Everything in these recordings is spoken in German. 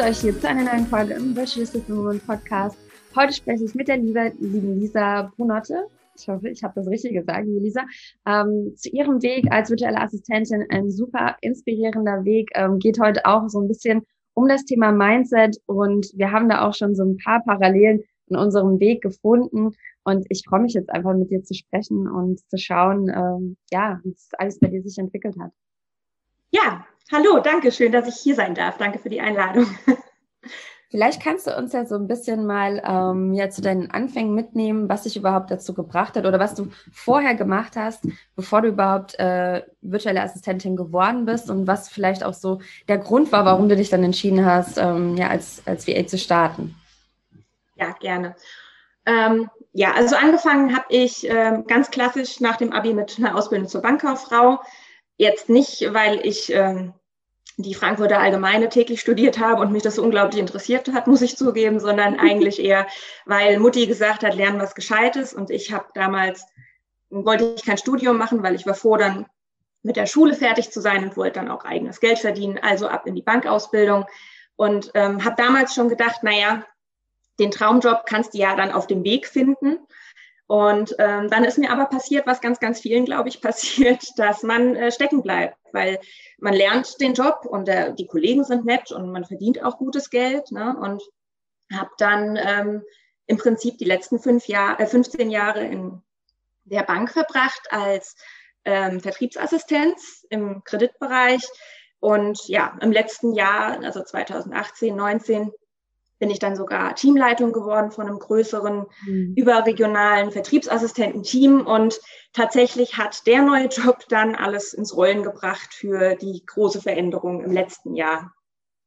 begrüße euch hier zu einer neuen Folge im Assistant Podcast. Heute spreche ich mit der lieben Lisa Brunotte. Ich hoffe, ich habe das richtig gesagt, liebe Lisa. Ähm, zu ihrem Weg als virtuelle Assistentin ein super inspirierender Weg. Ähm, geht heute auch so ein bisschen um das Thema Mindset und wir haben da auch schon so ein paar Parallelen in unserem Weg gefunden. Und ich freue mich jetzt einfach mit dir zu sprechen und zu schauen, ähm, ja, wie es alles bei dir sich entwickelt hat. Ja, hallo, danke schön, dass ich hier sein darf. Danke für die Einladung. Vielleicht kannst du uns ja so ein bisschen mal ähm, ja, zu deinen Anfängen mitnehmen, was dich überhaupt dazu gebracht hat oder was du vorher gemacht hast, bevor du überhaupt äh, virtuelle Assistentin geworden bist und was vielleicht auch so der Grund war, warum du dich dann entschieden hast, ähm, ja, als, als VA zu starten. Ja, gerne. Ähm, ja, also angefangen habe ich ähm, ganz klassisch nach dem Abi mit einer Ausbildung zur Bankkauffrau. Jetzt nicht, weil ich ähm, die Frankfurter Allgemeine täglich studiert habe und mich das so unglaublich interessiert hat, muss ich zugeben, sondern eigentlich eher, weil Mutti gesagt hat, lernen was Gescheites. Und ich habe damals, wollte ich kein Studium machen, weil ich war froh, dann mit der Schule fertig zu sein und wollte dann auch eigenes Geld verdienen, also ab in die Bankausbildung. Und ähm, habe damals schon gedacht, naja, den Traumjob kannst du ja dann auf dem Weg finden. Und ähm, dann ist mir aber passiert, was ganz, ganz vielen, glaube ich, passiert, dass man äh, stecken bleibt, weil man lernt den Job und der, die Kollegen sind nett und man verdient auch gutes Geld. Ne? Und habe dann ähm, im Prinzip die letzten fünf Jahr, äh, 15 Jahre in der Bank verbracht als ähm, Vertriebsassistenz im Kreditbereich. Und ja, im letzten Jahr, also 2018, 19, bin ich dann sogar Teamleitung geworden von einem größeren mhm. überregionalen Vertriebsassistententeam und tatsächlich hat der neue Job dann alles ins Rollen gebracht für die große Veränderung im letzten Jahr.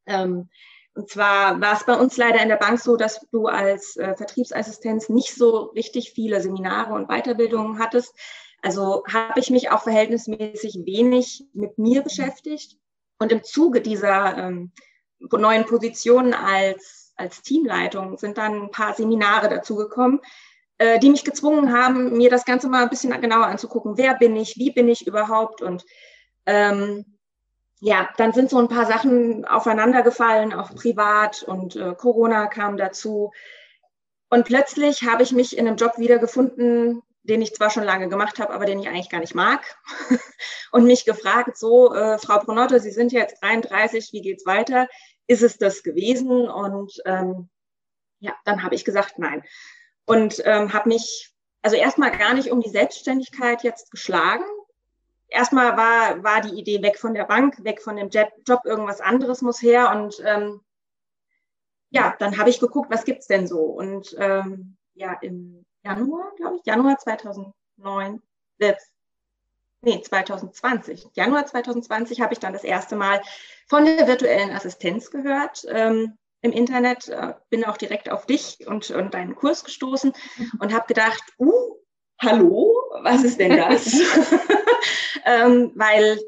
Ähm, und zwar war es bei uns leider in der Bank so, dass du als äh, Vertriebsassistenz nicht so richtig viele Seminare und Weiterbildungen hattest. Also habe ich mich auch verhältnismäßig wenig mit mir beschäftigt. Und im Zuge dieser ähm, neuen Position als als Teamleitung sind dann ein paar Seminare dazugekommen, äh, die mich gezwungen haben, mir das Ganze mal ein bisschen genauer anzugucken. Wer bin ich? Wie bin ich überhaupt? Und ähm, ja, dann sind so ein paar Sachen aufeinandergefallen, auch privat und äh, Corona kam dazu. Und plötzlich habe ich mich in einem Job wiedergefunden, den ich zwar schon lange gemacht habe, aber den ich eigentlich gar nicht mag. und mich gefragt, so, äh, Frau Brunotte, Sie sind jetzt 33, wie geht's weiter? Ist es das gewesen? Und ähm, ja, dann habe ich gesagt, nein. Und ähm, habe mich also erstmal gar nicht um die Selbstständigkeit jetzt geschlagen. Erstmal war, war die Idee weg von der Bank, weg von dem Job, irgendwas anderes muss her. Und ähm, ja, dann habe ich geguckt, was gibt's denn so? Und ähm, ja, im Januar, glaube ich, Januar 2009, äh, nee, 2020, Januar 2020 habe ich dann das erste Mal von der virtuellen Assistenz gehört ähm, im Internet, äh, bin auch direkt auf dich und, und deinen Kurs gestoßen und habe gedacht, uh, hallo, was ist denn das? ähm, weil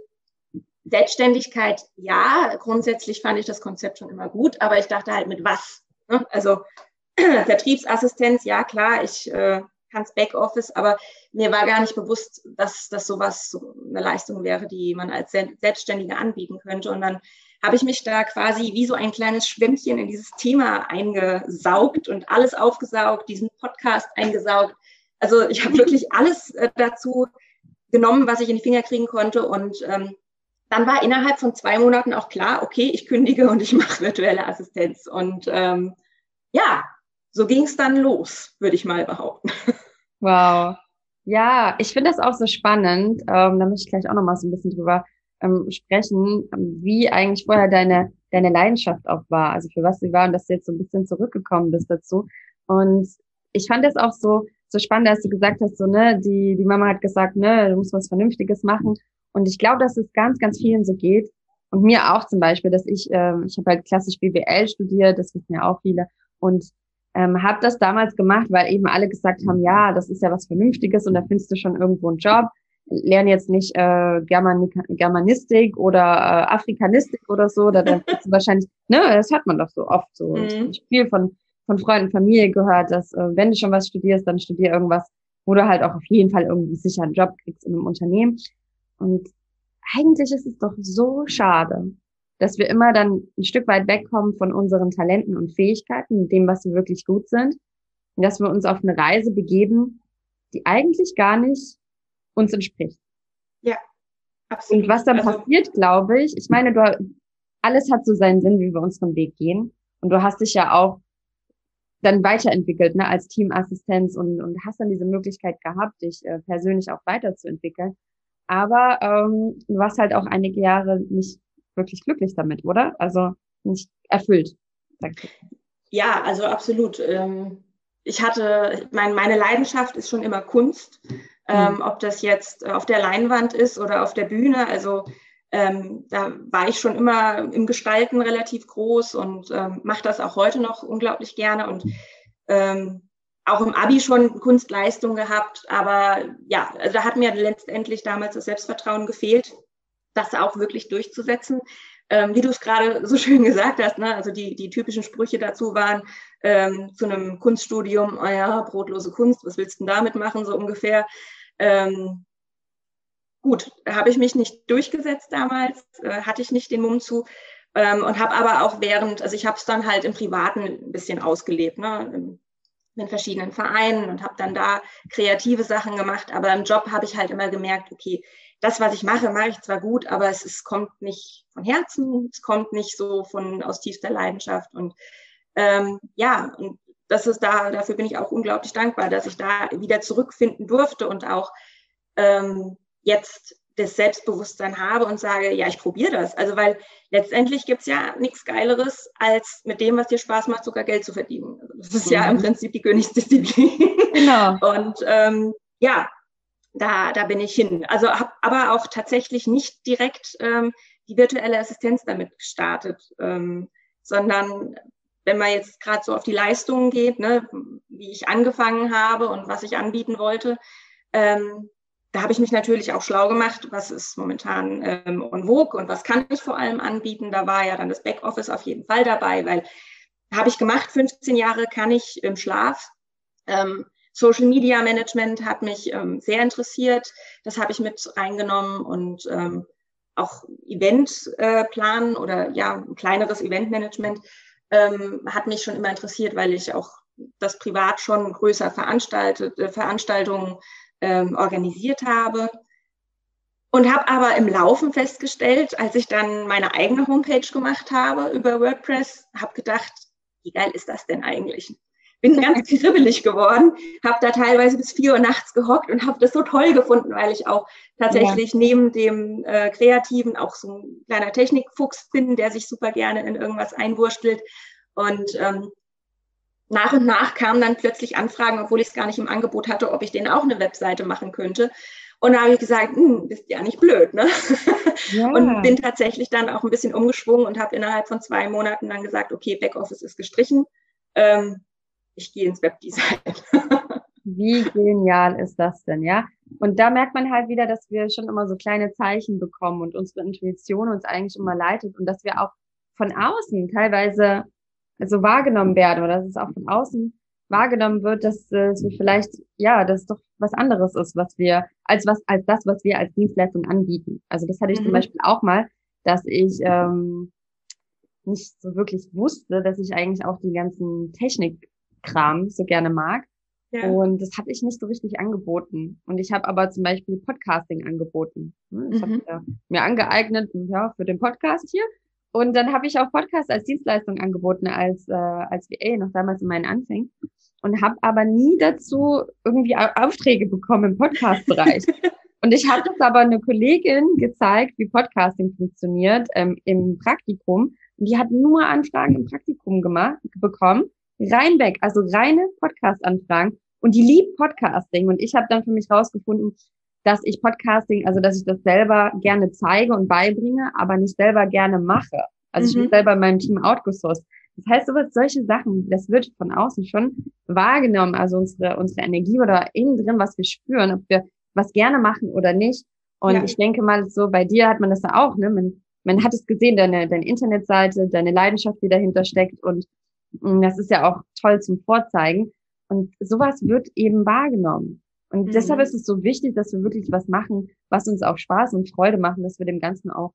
Selbstständigkeit, ja, grundsätzlich fand ich das Konzept schon immer gut, aber ich dachte halt mit was? Ne? Also Vertriebsassistenz, ja klar, ich äh, kann Backoffice, aber mir war gar nicht bewusst, dass das sowas so eine Leistung wäre, die man als Selbstständige anbieten könnte. Und dann habe ich mich da quasi wie so ein kleines Schwämmchen in dieses Thema eingesaugt und alles aufgesaugt, diesen Podcast eingesaugt. Also ich habe wirklich alles äh, dazu genommen, was ich in die Finger kriegen konnte. Und ähm, dann war innerhalb von zwei Monaten auch klar, okay, ich kündige und ich mache virtuelle Assistenz. Und ähm, ja, so ging es dann los, würde ich mal behaupten. Wow. Ja, ich finde das auch so spannend. Ähm, da möchte ich gleich auch noch mal so ein bisschen drüber ähm, sprechen, wie eigentlich vorher deine, deine Leidenschaft auch war, also für was sie war und dass du jetzt so ein bisschen zurückgekommen bist dazu. Und ich fand das auch so, so spannend, dass du gesagt hast, so, ne, die, die Mama hat gesagt, ne, du musst was Vernünftiges machen. Und ich glaube, dass es ganz, ganz vielen so geht. Und mir auch zum Beispiel, dass ich, ähm, ich habe halt klassisch BWL studiert, das wissen ja auch viele. Und ähm, habe das damals gemacht, weil eben alle gesagt haben, ja, das ist ja was Vernünftiges und da findest du schon irgendwo einen Job. Lern jetzt nicht äh, German Germanistik oder äh, Afrikanistik oder so, da dann du wahrscheinlich, ne, das hat man doch so oft so. Mhm. viel von von Freunden, Familie gehört, dass äh, wenn du schon was studierst, dann studier irgendwas, wo du halt auch auf jeden Fall irgendwie sicher einen Job kriegst in einem Unternehmen. Und eigentlich ist es doch so schade, dass wir immer dann ein Stück weit wegkommen von unseren Talenten und Fähigkeiten, dem, was wir wirklich gut sind, und dass wir uns auf eine Reise begeben, die eigentlich gar nicht uns entspricht. Ja, absolut. Und was dann also, passiert, glaube ich, ich meine, du, alles hat so seinen Sinn, wie wir unseren Weg gehen. Und du hast dich ja auch dann weiterentwickelt, ne, als Teamassistenz und, und hast dann diese Möglichkeit gehabt, dich äh, persönlich auch weiterzuentwickeln. Aber ähm, du warst halt auch einige Jahre nicht wirklich glücklich damit, oder? Also nicht erfüllt. Ja, also absolut. Ähm, ich hatte, ich meine, Leidenschaft ist schon immer Kunst, mhm. ob das jetzt auf der Leinwand ist oder auf der Bühne. Also ähm, da war ich schon immer im Gestalten relativ groß und ähm, mache das auch heute noch unglaublich gerne und ähm, auch im Abi schon Kunstleistung gehabt. Aber ja, also da hat mir letztendlich damals das Selbstvertrauen gefehlt, das auch wirklich durchzusetzen. Ähm, wie du es gerade so schön gesagt hast, ne? also die, die typischen Sprüche dazu waren ähm, zu einem Kunststudium, oh ja, brotlose Kunst, was willst du denn damit machen, so ungefähr. Ähm, gut, habe ich mich nicht durchgesetzt damals, äh, hatte ich nicht den Mumm zu ähm, und habe aber auch während, also ich habe es dann halt im Privaten ein bisschen ausgelebt, ne? in verschiedenen Vereinen und habe dann da kreative Sachen gemacht, aber im Job habe ich halt immer gemerkt, okay, das, was ich mache, mache ich zwar gut, aber es, es kommt nicht von Herzen, es kommt nicht so von aus tiefster Leidenschaft. Und ähm, ja, und das ist da, dafür bin ich auch unglaublich dankbar, dass ich da wieder zurückfinden durfte und auch ähm, jetzt das Selbstbewusstsein habe und sage, ja, ich probiere das. Also weil letztendlich gibt es ja nichts Geileres, als mit dem, was dir Spaß macht, sogar Geld zu verdienen. Also das ist mhm. ja im mhm. Prinzip die Königsdisziplin. Genau. Und ähm, ja, da, da bin ich hin. Also habe aber auch tatsächlich nicht direkt ähm, die virtuelle Assistenz damit gestartet, ähm, sondern wenn man jetzt gerade so auf die Leistungen geht, ne, wie ich angefangen habe und was ich anbieten wollte, ähm, da habe ich mich natürlich auch schlau gemacht, was ist momentan ähm, on vogue und was kann ich vor allem anbieten. Da war ja dann das Backoffice auf jeden Fall dabei, weil habe ich gemacht, 15 Jahre kann ich im Schlaf. Ähm, Social Media Management hat mich ähm, sehr interessiert. Das habe ich mit reingenommen und ähm, auch Eventplan äh, oder ja, ein kleineres Eventmanagement ähm, hat mich schon immer interessiert, weil ich auch das privat schon größer veranstaltet, äh, Veranstaltungen ähm, organisiert habe. Und habe aber im Laufen festgestellt, als ich dann meine eigene Homepage gemacht habe über WordPress, habe gedacht, wie geil ist das denn eigentlich? Bin ganz kribbelig geworden, habe da teilweise bis vier Uhr nachts gehockt und habe das so toll gefunden, weil ich auch tatsächlich ja. neben dem äh, Kreativen auch so ein kleiner Technikfuchs bin, der sich super gerne in irgendwas einwurstelt. Und ähm, nach und nach kamen dann plötzlich Anfragen, obwohl ich es gar nicht im Angebot hatte, ob ich denen auch eine Webseite machen könnte. Und da habe ich gesagt, hm, bist ja nicht blöd, ne? Ja. Und bin tatsächlich dann auch ein bisschen umgeschwungen und habe innerhalb von zwei Monaten dann gesagt, okay, Backoffice ist gestrichen. Ähm, ich gehe ins Webdesign. Wie genial ist das denn, ja? Und da merkt man halt wieder, dass wir schon immer so kleine Zeichen bekommen und unsere Intuition uns eigentlich immer leitet und dass wir auch von außen teilweise so wahrgenommen werden oder dass es auch von außen wahrgenommen wird, dass es vielleicht, ja, das doch was anderes ist, was wir, als was, als das, was wir als Dienstleistung anbieten. Also das hatte ich mhm. zum Beispiel auch mal, dass ich ähm, nicht so wirklich wusste, dass ich eigentlich auch die ganzen Technik Kram so gerne mag. Ja. Und das habe ich nicht so richtig angeboten. Und ich habe aber zum Beispiel Podcasting angeboten. Hm, ich mhm. habe mir angeeignet, ja, für den Podcast hier. Und dann habe ich auch Podcast als Dienstleistung angeboten, als, äh, als VA, noch damals in meinen Anfängen. Und habe aber nie dazu irgendwie Aufträge bekommen im Podcast-Bereich. und ich habe das aber eine Kollegin gezeigt, wie Podcasting funktioniert ähm, im Praktikum. Und die hat nur Anfragen im Praktikum gemacht, bekommen rein weg, also reine Podcast-Anfragen. Und die liebt Podcasting. Und ich habe dann für mich rausgefunden, dass ich Podcasting, also dass ich das selber gerne zeige und beibringe, aber nicht selber gerne mache. Also mhm. ich bin selber in meinem Team outgesourced. Das heißt, sowas, solche Sachen, das wird von außen schon wahrgenommen. Also unsere, unsere Energie oder innen drin, was wir spüren, ob wir was gerne machen oder nicht. Und ja. ich denke mal, so bei dir hat man das ja auch, ne? Man, man hat es gesehen, deine, deine Internetseite, deine Leidenschaft, die dahinter steckt und das ist ja auch toll zum Vorzeigen. Und sowas wird eben wahrgenommen. Und mhm. deshalb ist es so wichtig, dass wir wirklich was machen, was uns auch Spaß und Freude machen, dass wir dem Ganzen auch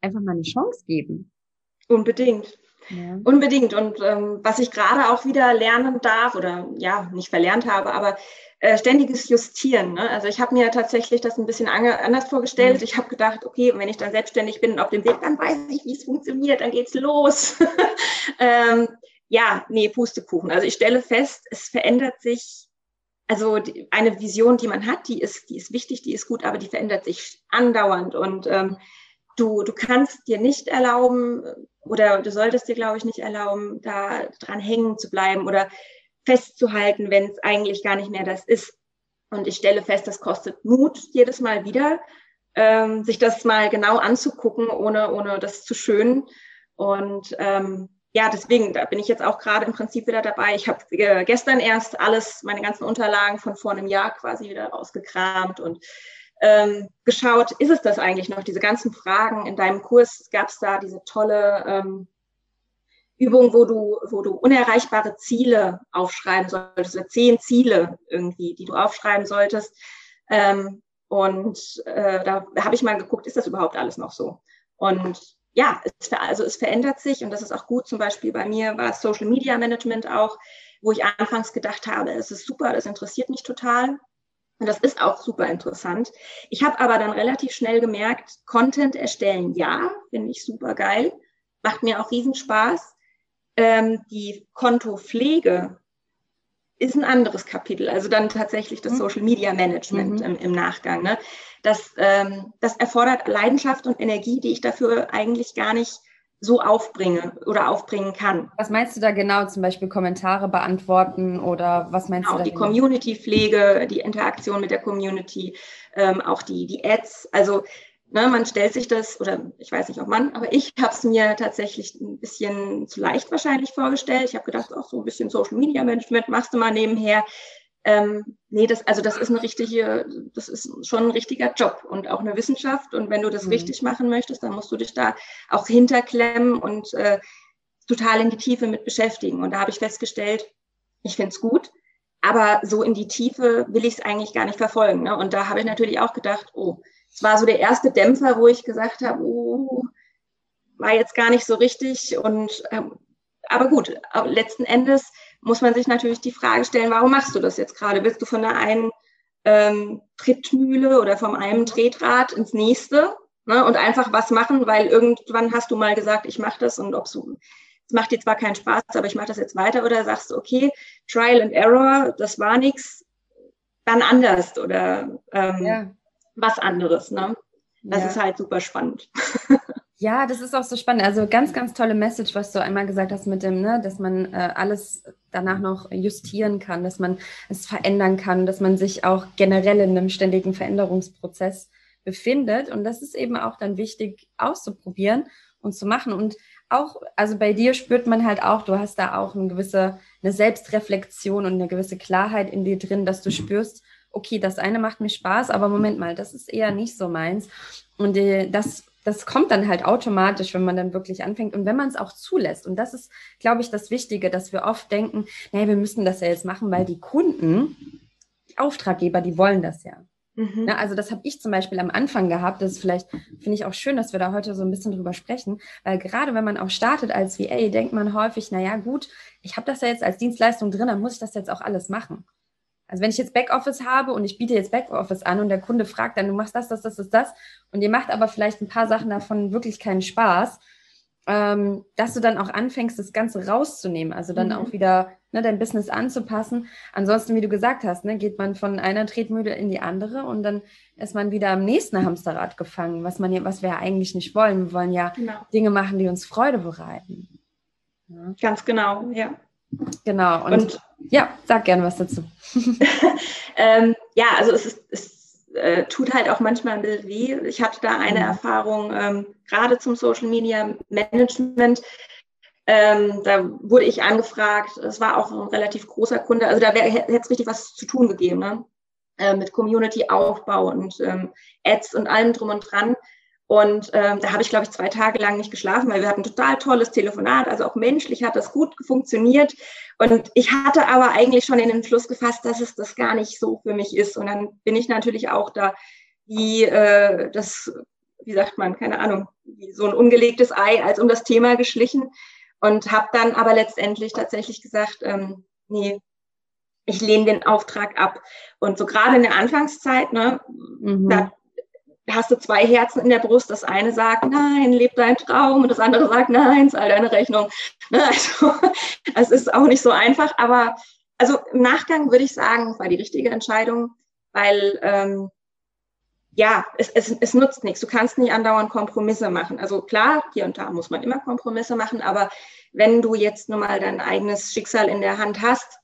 einfach mal eine Chance geben. Unbedingt. Ja. Unbedingt. Und ähm, was ich gerade auch wieder lernen darf, oder ja, nicht verlernt habe, aber äh, ständiges Justieren. Ne? Also ich habe mir tatsächlich das ein bisschen anders vorgestellt. Mhm. Ich habe gedacht, okay, wenn ich dann selbstständig bin und auf dem Weg, dann weiß ich, wie es funktioniert, dann geht's los. ähm, ja, nee, Pustekuchen. Also ich stelle fest, es verändert sich also eine Vision, die man hat, die ist, die ist wichtig, die ist gut, aber die verändert sich andauernd. Und ähm, du, du kannst dir nicht erlauben, oder du solltest dir, glaube ich, nicht erlauben, da dran hängen zu bleiben oder festzuhalten, wenn es eigentlich gar nicht mehr das ist. Und ich stelle fest, das kostet Mut jedes Mal wieder, ähm, sich das mal genau anzugucken, ohne, ohne das zu schönen. Und ähm, ja, deswegen, da bin ich jetzt auch gerade im Prinzip wieder dabei. Ich habe äh, gestern erst alles, meine ganzen Unterlagen von vor einem Jahr quasi wieder rausgekramt und ähm, geschaut, ist es das eigentlich noch? Diese ganzen Fragen in deinem Kurs gab es da diese tolle ähm, Übung, wo du, wo du unerreichbare Ziele aufschreiben solltest, oder zehn Ziele irgendwie, die du aufschreiben solltest. Ähm, und äh, da habe ich mal geguckt, ist das überhaupt alles noch so? Und ja, es, also es verändert sich und das ist auch gut. Zum Beispiel bei mir war es Social Media Management auch, wo ich anfangs gedacht habe, es ist super, das interessiert mich total. Und das ist auch super interessant. Ich habe aber dann relativ schnell gemerkt, Content erstellen, ja, finde ich super geil, macht mir auch Riesenspaß. Ähm, die Kontopflege ist ein anderes Kapitel, also dann tatsächlich das mhm. Social Media Management mhm. im, im, Nachgang. Ne? Das, ähm, das erfordert Leidenschaft und Energie, die ich dafür eigentlich gar nicht so aufbringe oder aufbringen kann. Was meinst du da genau? Zum Beispiel Kommentare beantworten oder was meinst genau, du da? Die genau? Community-Pflege, die Interaktion mit der Community, ähm, auch die, die Ads. Also ne, man stellt sich das, oder ich weiß nicht, ob man, aber ich habe es mir tatsächlich ein bisschen zu leicht wahrscheinlich vorgestellt. Ich habe gedacht, auch so ein bisschen Social Media Management machst du mal nebenher. Ähm, nee, das, also das ist eine richtige, das ist schon ein richtiger Job und auch eine Wissenschaft. Und wenn du das mhm. richtig machen möchtest, dann musst du dich da auch hinterklemmen und äh, total in die Tiefe mit beschäftigen. Und da habe ich festgestellt, ich finde es gut, aber so in die Tiefe will ich es eigentlich gar nicht verfolgen. Ne? Und da habe ich natürlich auch gedacht, oh, es war so der erste Dämpfer, wo ich gesagt habe, oh, war jetzt gar nicht so richtig. Und ähm, aber gut, letzten Endes muss man sich natürlich die Frage stellen, warum machst du das jetzt gerade? Willst du von der einen ähm, Trittmühle oder vom einem Tretrad ins nächste ne, und einfach was machen, weil irgendwann hast du mal gesagt, ich mache das und ob so, es macht dir zwar keinen Spaß, aber ich mache das jetzt weiter oder sagst du, okay, Trial and Error, das war nichts, dann anders oder ähm, ja. Was anderes. Ne? Das ja. ist halt super spannend. Ja, das ist auch so spannend. Also ganz, ganz tolle Message, was du einmal gesagt hast mit dem, ne, dass man äh, alles danach noch justieren kann, dass man es verändern kann, dass man sich auch generell in einem ständigen Veränderungsprozess befindet. Und das ist eben auch dann wichtig auszuprobieren und zu machen. Und auch, also bei dir spürt man halt auch, du hast da auch eine gewisse, eine Selbstreflexion und eine gewisse Klarheit in dir drin, dass du spürst, okay, das eine macht mir Spaß, aber Moment mal, das ist eher nicht so meins. Und äh, das das kommt dann halt automatisch, wenn man dann wirklich anfängt und wenn man es auch zulässt. Und das ist, glaube ich, das Wichtige, dass wir oft denken, nee, wir müssen das ja jetzt machen, weil die Kunden, die Auftraggeber, die wollen das ja. Mhm. Na, also das habe ich zum Beispiel am Anfang gehabt. Das ist vielleicht, finde ich auch schön, dass wir da heute so ein bisschen drüber sprechen, weil gerade wenn man auch startet als VA, denkt man häufig, naja gut, ich habe das ja jetzt als Dienstleistung drin, dann muss ich das jetzt auch alles machen. Also wenn ich jetzt Backoffice habe und ich biete jetzt Backoffice an und der Kunde fragt dann, du machst das, das, das, das, das und ihr macht aber vielleicht ein paar Sachen davon wirklich keinen Spaß, ähm, dass du dann auch anfängst, das Ganze rauszunehmen, also dann mhm. auch wieder ne, dein Business anzupassen. Ansonsten, wie du gesagt hast, ne, geht man von einer Tretmühle in die andere und dann ist man wieder am nächsten Hamsterrad gefangen, was man ja, was wir ja eigentlich nicht wollen. Wir wollen ja genau. Dinge machen, die uns Freude bereiten. Ja. Ganz genau, ja. Genau. Und, und ja, sag gerne was dazu. ähm, ja, also es, ist, es äh, tut halt auch manchmal ein bisschen weh. Ich hatte da eine mhm. Erfahrung, ähm, gerade zum Social Media Management. Ähm, da wurde ich angefragt, es war auch ein relativ großer Kunde, also da hätte es richtig was zu tun gegeben, ne? äh, mit Community-Aufbau und ähm, Ads und allem drum und dran. Und ähm, da habe ich, glaube ich, zwei Tage lang nicht geschlafen, weil wir hatten ein total tolles Telefonat. Also auch menschlich hat das gut funktioniert. Und ich hatte aber eigentlich schon in den Schluss gefasst, dass es das gar nicht so für mich ist. Und dann bin ich natürlich auch da, wie äh, das wie sagt man, keine Ahnung, wie so ein ungelegtes Ei als um das Thema geschlichen und habe dann aber letztendlich tatsächlich gesagt, ähm, nee, ich lehne den Auftrag ab. Und so gerade in der Anfangszeit, ne, mhm. da hast du zwei Herzen in der Brust. Das eine sagt, nein, leb deinen Traum. Und das andere sagt, nein, zahl deine Rechnung. Ne, also, es ist auch nicht so einfach. Aber also im Nachgang würde ich sagen, war die richtige Entscheidung, weil ähm, ja, es, es, es nutzt nichts. Du kannst nicht andauernd Kompromisse machen. Also klar, hier und da muss man immer Kompromisse machen, aber wenn du jetzt nun mal dein eigenes Schicksal in der Hand hast,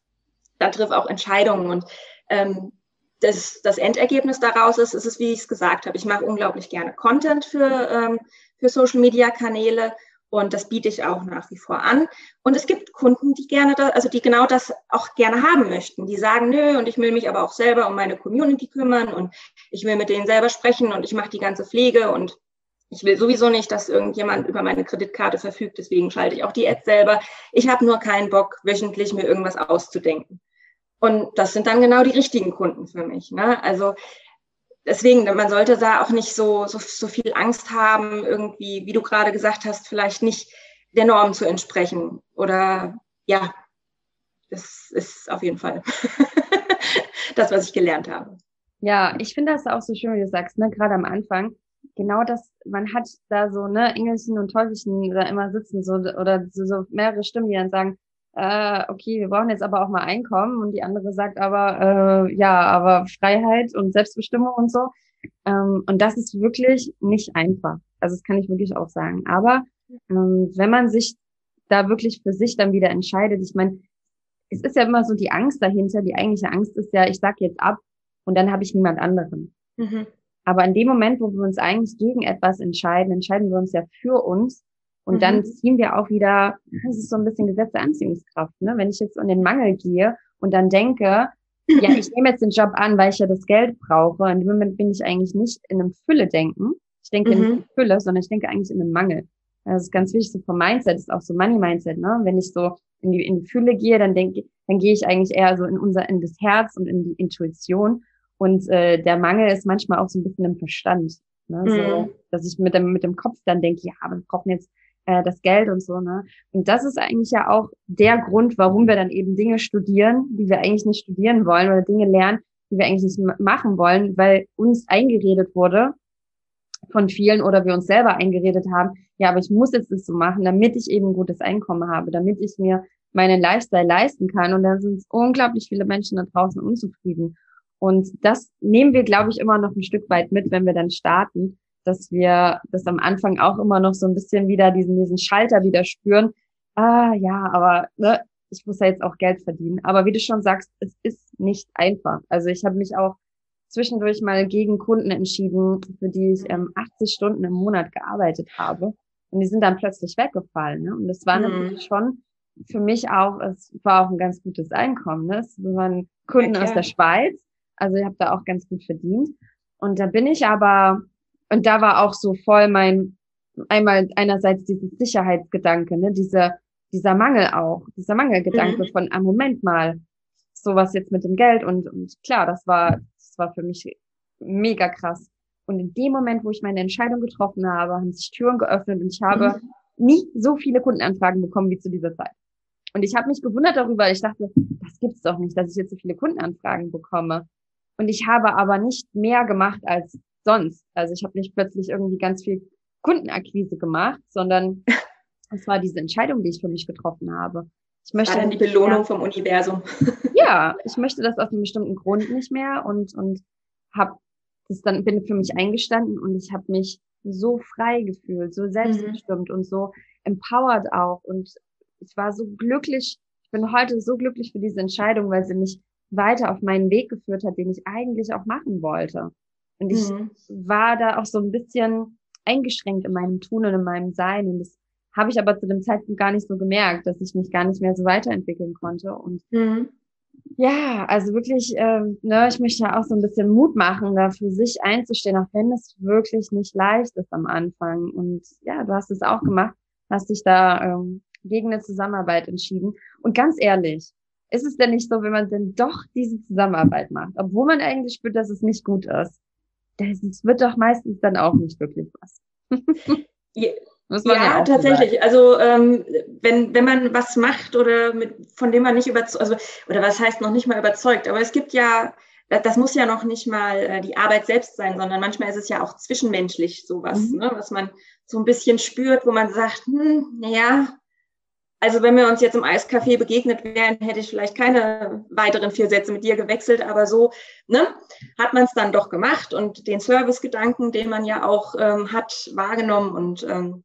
dann triff auch Entscheidungen. Und ähm, das, das Endergebnis daraus ist, ist es, wie ich es gesagt habe. Ich mache unglaublich gerne Content für, ähm, für Social Media Kanäle und das biete ich auch nach wie vor an. Und es gibt Kunden, die gerne da, also die genau das auch gerne haben möchten. Die sagen, nö, und ich will mich aber auch selber um meine Community kümmern und ich will mit denen selber sprechen und ich mache die ganze Pflege und ich will sowieso nicht, dass irgendjemand über meine Kreditkarte verfügt, deswegen schalte ich auch die Ads selber. Ich habe nur keinen Bock, wöchentlich mir irgendwas auszudenken. Und das sind dann genau die richtigen Kunden für mich. Ne? Also deswegen, man sollte da auch nicht so, so, so viel Angst haben, irgendwie, wie du gerade gesagt hast, vielleicht nicht der Norm zu entsprechen. Oder ja, das ist auf jeden Fall das, was ich gelernt habe. Ja, ich finde das auch so schön, wie du sagst, ne? gerade am Anfang. Genau das, man hat da so, ne, Engelchen und Teufelchen da immer sitzen, so, oder so, so mehrere Stimmen, die dann sagen, äh, okay, wir brauchen jetzt aber auch mal Einkommen und die andere sagt aber, äh, ja, aber Freiheit und Selbstbestimmung und so. Ähm, und das ist wirklich nicht einfach. Also das kann ich wirklich auch sagen. Aber ähm, wenn man sich da wirklich für sich dann wieder entscheidet, ich meine, es ist ja immer so die Angst dahinter, die eigentliche Angst ist ja, ich sag jetzt ab und dann habe ich niemand anderen. Mhm. Aber in dem Moment, wo wir uns eigentlich gegen etwas entscheiden, entscheiden wir uns ja für uns und mhm. dann ziehen wir auch wieder, das ist so ein bisschen Gesetz der Anziehungskraft, ne? Wenn ich jetzt in den Mangel gehe und dann denke, ja, ich nehme jetzt den Job an, weil ich ja das Geld brauche. In dem Moment bin ich eigentlich nicht in einem Fülle-Denken. Ich denke mhm. nicht in Fülle, sondern ich denke eigentlich in einem Mangel. Das ist ganz wichtig, so vom Mindset, ist auch so Money-Mindset, ne? Wenn ich so in die, in die Fülle gehe, dann denke dann gehe ich eigentlich eher so in unser, in das Herz und in die Intuition. Und äh, der Mangel ist manchmal auch so ein bisschen im Verstand. Ne? Mhm. So, dass ich mit dem, mit dem Kopf dann denke, ja, wir brauchen jetzt äh, das Geld und so, ne? Und das ist eigentlich ja auch der Grund, warum wir dann eben Dinge studieren, die wir eigentlich nicht studieren wollen oder Dinge lernen, die wir eigentlich nicht machen wollen, weil uns eingeredet wurde von vielen oder wir uns selber eingeredet haben, ja, aber ich muss jetzt das so machen, damit ich eben ein gutes Einkommen habe, damit ich mir meinen Lifestyle leisten kann. Und da sind unglaublich viele Menschen da draußen unzufrieden. Und das nehmen wir, glaube ich, immer noch ein Stück weit mit, wenn wir dann starten, dass wir das am Anfang auch immer noch so ein bisschen wieder diesen, diesen Schalter wieder spüren. Ah, ja, aber ne, ich muss ja jetzt auch Geld verdienen. Aber wie du schon sagst, es ist nicht einfach. Also ich habe mich auch zwischendurch mal gegen Kunden entschieden, für die ich ähm, 80 Stunden im Monat gearbeitet habe. Und die sind dann plötzlich weggefallen. Ne? Und das war mhm. natürlich schon für mich auch, es war auch ein ganz gutes Einkommen. Ne? Es waren Kunden ja, aus der Schweiz. Also ich habe da auch ganz gut verdient. Und da bin ich aber und da war auch so voll mein, einmal einerseits dieses Sicherheitsgedanke, ne, dieser, dieser Mangel auch, dieser Mangelgedanke mhm. von, ah, Moment mal, sowas jetzt mit dem Geld und, und klar, das war, das war für mich mega krass. Und in dem Moment, wo ich meine Entscheidung getroffen habe, haben sich Türen geöffnet und ich habe mhm. nie so viele Kundenanfragen bekommen wie zu dieser Zeit. Und ich habe mich gewundert darüber. Ich dachte, das gibt's doch nicht, dass ich jetzt so viele Kundenanfragen bekomme. Und ich habe aber nicht mehr gemacht als sonst. Also ich habe nicht plötzlich irgendwie ganz viel Kundenakquise gemacht, sondern es war diese Entscheidung, die ich für mich getroffen habe. Ich möchte war dann die Belohnung mehr, vom Universum. ja, ich möchte das aus einem bestimmten Grund nicht mehr und und habe das dann bin für mich eingestanden und ich habe mich so frei gefühlt, so selbstbestimmt mhm. und so empowered auch und ich war so glücklich. Ich bin heute so glücklich für diese Entscheidung, weil sie mich weiter auf meinen Weg geführt hat, den ich eigentlich auch machen wollte. Und ich mhm. war da auch so ein bisschen eingeschränkt in meinem Tun und in meinem Sein. Und das habe ich aber zu dem Zeitpunkt gar nicht so gemerkt, dass ich mich gar nicht mehr so weiterentwickeln konnte. Und mhm. ja, also wirklich, äh, ne, ich möchte ja auch so ein bisschen Mut machen, da für sich einzustehen, auch wenn es wirklich nicht leicht ist am Anfang. Und ja, du hast es auch gemacht, hast dich da ähm, gegen eine Zusammenarbeit entschieden. Und ganz ehrlich, ist es denn nicht so, wenn man denn doch diese Zusammenarbeit macht, obwohl man eigentlich spürt, dass es nicht gut ist, das wird doch meistens dann auch nicht wirklich was. ja, ja tatsächlich. Sagen. Also ähm, wenn, wenn man was macht oder mit, von dem man nicht überzeugt, also, oder was heißt noch nicht mal überzeugt, aber es gibt ja, das muss ja noch nicht mal äh, die Arbeit selbst sein, sondern manchmal ist es ja auch zwischenmenschlich sowas, mhm. ne, was man so ein bisschen spürt, wo man sagt, hm, naja, also wenn wir uns jetzt im Eiscafé begegnet wären, hätte ich vielleicht keine weiteren vier Sätze mit dir gewechselt, aber so ne, hat man es dann doch gemacht und den Servicegedanken, den man ja auch ähm, hat, wahrgenommen und ähm,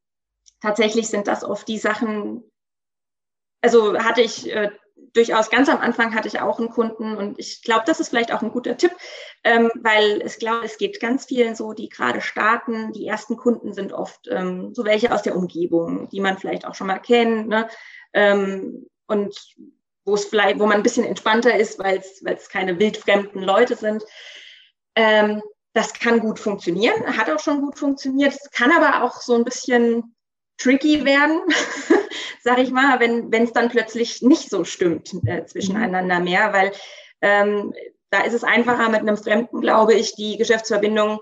tatsächlich sind das oft die Sachen, also hatte ich äh, durchaus ganz am Anfang hatte ich auch einen Kunden und ich glaube, das ist vielleicht auch ein guter Tipp, ähm, weil ich glaube, es geht ganz vielen so, die gerade starten. Die ersten Kunden sind oft ähm, so welche aus der Umgebung, die man vielleicht auch schon mal kennt. Ne? Ähm, und wo es vielleicht, wo man ein bisschen entspannter ist, weil es keine wildfremden Leute sind. Ähm, das kann gut funktionieren, hat auch schon gut funktioniert. Kann aber auch so ein bisschen tricky werden, sag ich mal, wenn es dann plötzlich nicht so stimmt äh, zwischeneinander mhm. mehr, weil ähm, da ist es einfacher mit einem Fremden, glaube ich, die Geschäftsverbindung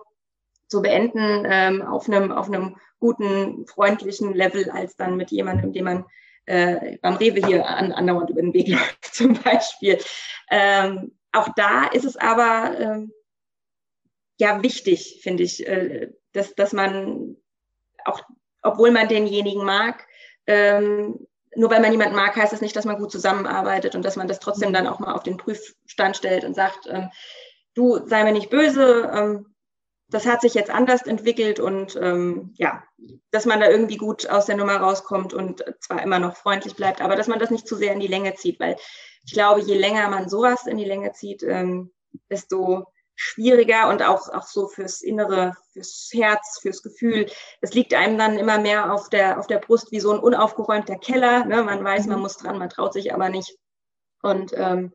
zu beenden ähm, auf einem auf einem guten freundlichen Level als dann mit jemandem, dem man äh, beim Rewe hier an, andauernd über den Weg läuft zum Beispiel. Ähm, auch da ist es aber ähm, ja wichtig, finde ich, äh, dass, dass man auch obwohl man denjenigen mag. Ähm, nur weil man jemanden mag, heißt das nicht, dass man gut zusammenarbeitet und dass man das trotzdem dann auch mal auf den Prüfstand stellt und sagt, ähm, du sei mir nicht böse, ähm, das hat sich jetzt anders entwickelt und ähm, ja, dass man da irgendwie gut aus der Nummer rauskommt und zwar immer noch freundlich bleibt, aber dass man das nicht zu sehr in die Länge zieht, weil ich glaube, je länger man sowas in die Länge zieht, ähm, desto schwieriger und auch, auch so fürs Innere, fürs Herz, fürs Gefühl. Es liegt einem dann immer mehr auf der, auf der Brust wie so ein unaufgeräumter Keller. Ne? Man weiß, man mhm. muss dran, man traut sich aber nicht. Und ähm,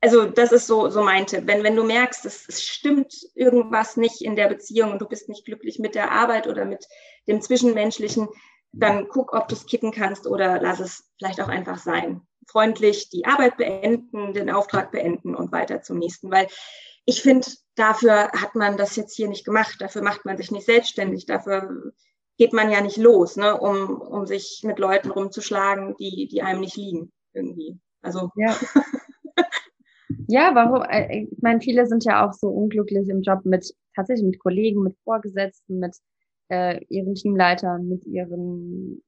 also das ist so, so mein Tipp. Wenn, wenn du merkst, es, es stimmt irgendwas nicht in der Beziehung und du bist nicht glücklich mit der Arbeit oder mit dem Zwischenmenschlichen, dann guck, ob du es kippen kannst oder lass es vielleicht auch einfach sein. Freundlich die Arbeit beenden, den Auftrag beenden und weiter zum nächsten. Weil ich finde, dafür hat man das jetzt hier nicht gemacht, dafür macht man sich nicht selbstständig, dafür geht man ja nicht los, ne, um, um sich mit Leuten rumzuschlagen, die, die einem nicht liegen irgendwie. Also. Ja. ja, warum? Äh, ich meine, viele sind ja auch so unglücklich im Job mit tatsächlich mit Kollegen, mit Vorgesetzten, mit äh, ihren Teamleitern, mit ihren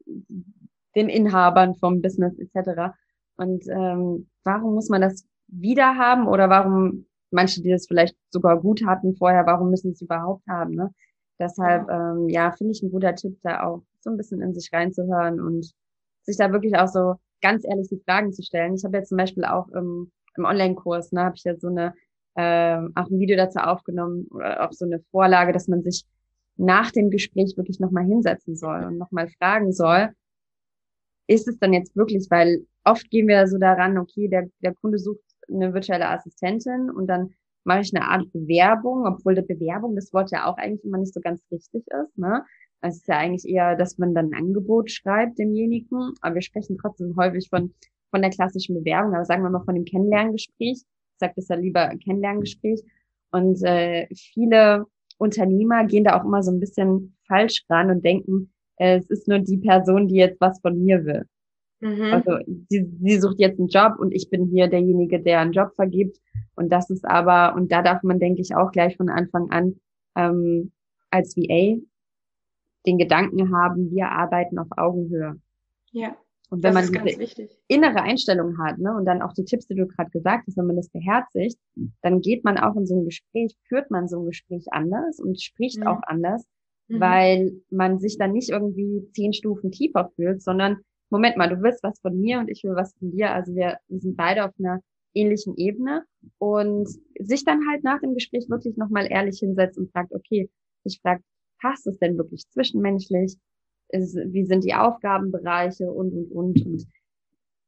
den Inhabern vom Business etc. Und ähm, warum muss man das wieder haben oder warum manche, die das vielleicht sogar gut hatten vorher, warum müssen sie es überhaupt haben? Ne? Deshalb, ähm, ja, finde ich ein guter Tipp, da auch so ein bisschen in sich reinzuhören und sich da wirklich auch so ganz ehrlich die Fragen zu stellen. Ich habe jetzt zum Beispiel auch im, im Online-Kurs, ne, habe ich ja so eine, ähm, auch ein Video dazu aufgenommen oder auch so eine Vorlage, dass man sich nach dem Gespräch wirklich nochmal hinsetzen soll und nochmal fragen soll, ist es dann jetzt wirklich, weil oft gehen wir so daran, okay, der, der Kunde sucht eine virtuelle Assistentin und dann mache ich eine Art Bewerbung, obwohl der Bewerbung das Wort ja auch eigentlich immer nicht so ganz richtig ist. Ne? Also es ist ja eigentlich eher, dass man dann ein Angebot schreibt demjenigen, aber wir sprechen trotzdem häufig von, von der klassischen Bewerbung, aber sagen wir mal von dem Kennenlerngespräch. Ich sage das ja lieber Kennenlerngespräch. Und äh, viele Unternehmer gehen da auch immer so ein bisschen falsch ran und denken, äh, es ist nur die Person, die jetzt was von mir will. Mhm. Also sie, sie sucht jetzt einen Job und ich bin hier derjenige, der einen Job vergibt. Und das ist aber, und da darf man, denke ich, auch gleich von Anfang an ähm, als VA den Gedanken haben, wir arbeiten auf Augenhöhe. Ja. Und wenn man diese innere Einstellung hat, ne, und dann auch die Tipps, die du gerade gesagt hast, wenn man das beherzigt, dann geht man auch in so ein Gespräch, führt man so ein Gespräch anders und spricht mhm. auch anders, mhm. weil man sich dann nicht irgendwie zehn Stufen tiefer fühlt, sondern Moment mal, du willst was von mir und ich will was von dir. Also wir, wir sind beide auf einer ähnlichen Ebene und sich dann halt nach dem Gespräch wirklich nochmal ehrlich hinsetzt und fragt, okay, ich frage, passt es denn wirklich zwischenmenschlich? Ist, wie sind die Aufgabenbereiche und, und, und, und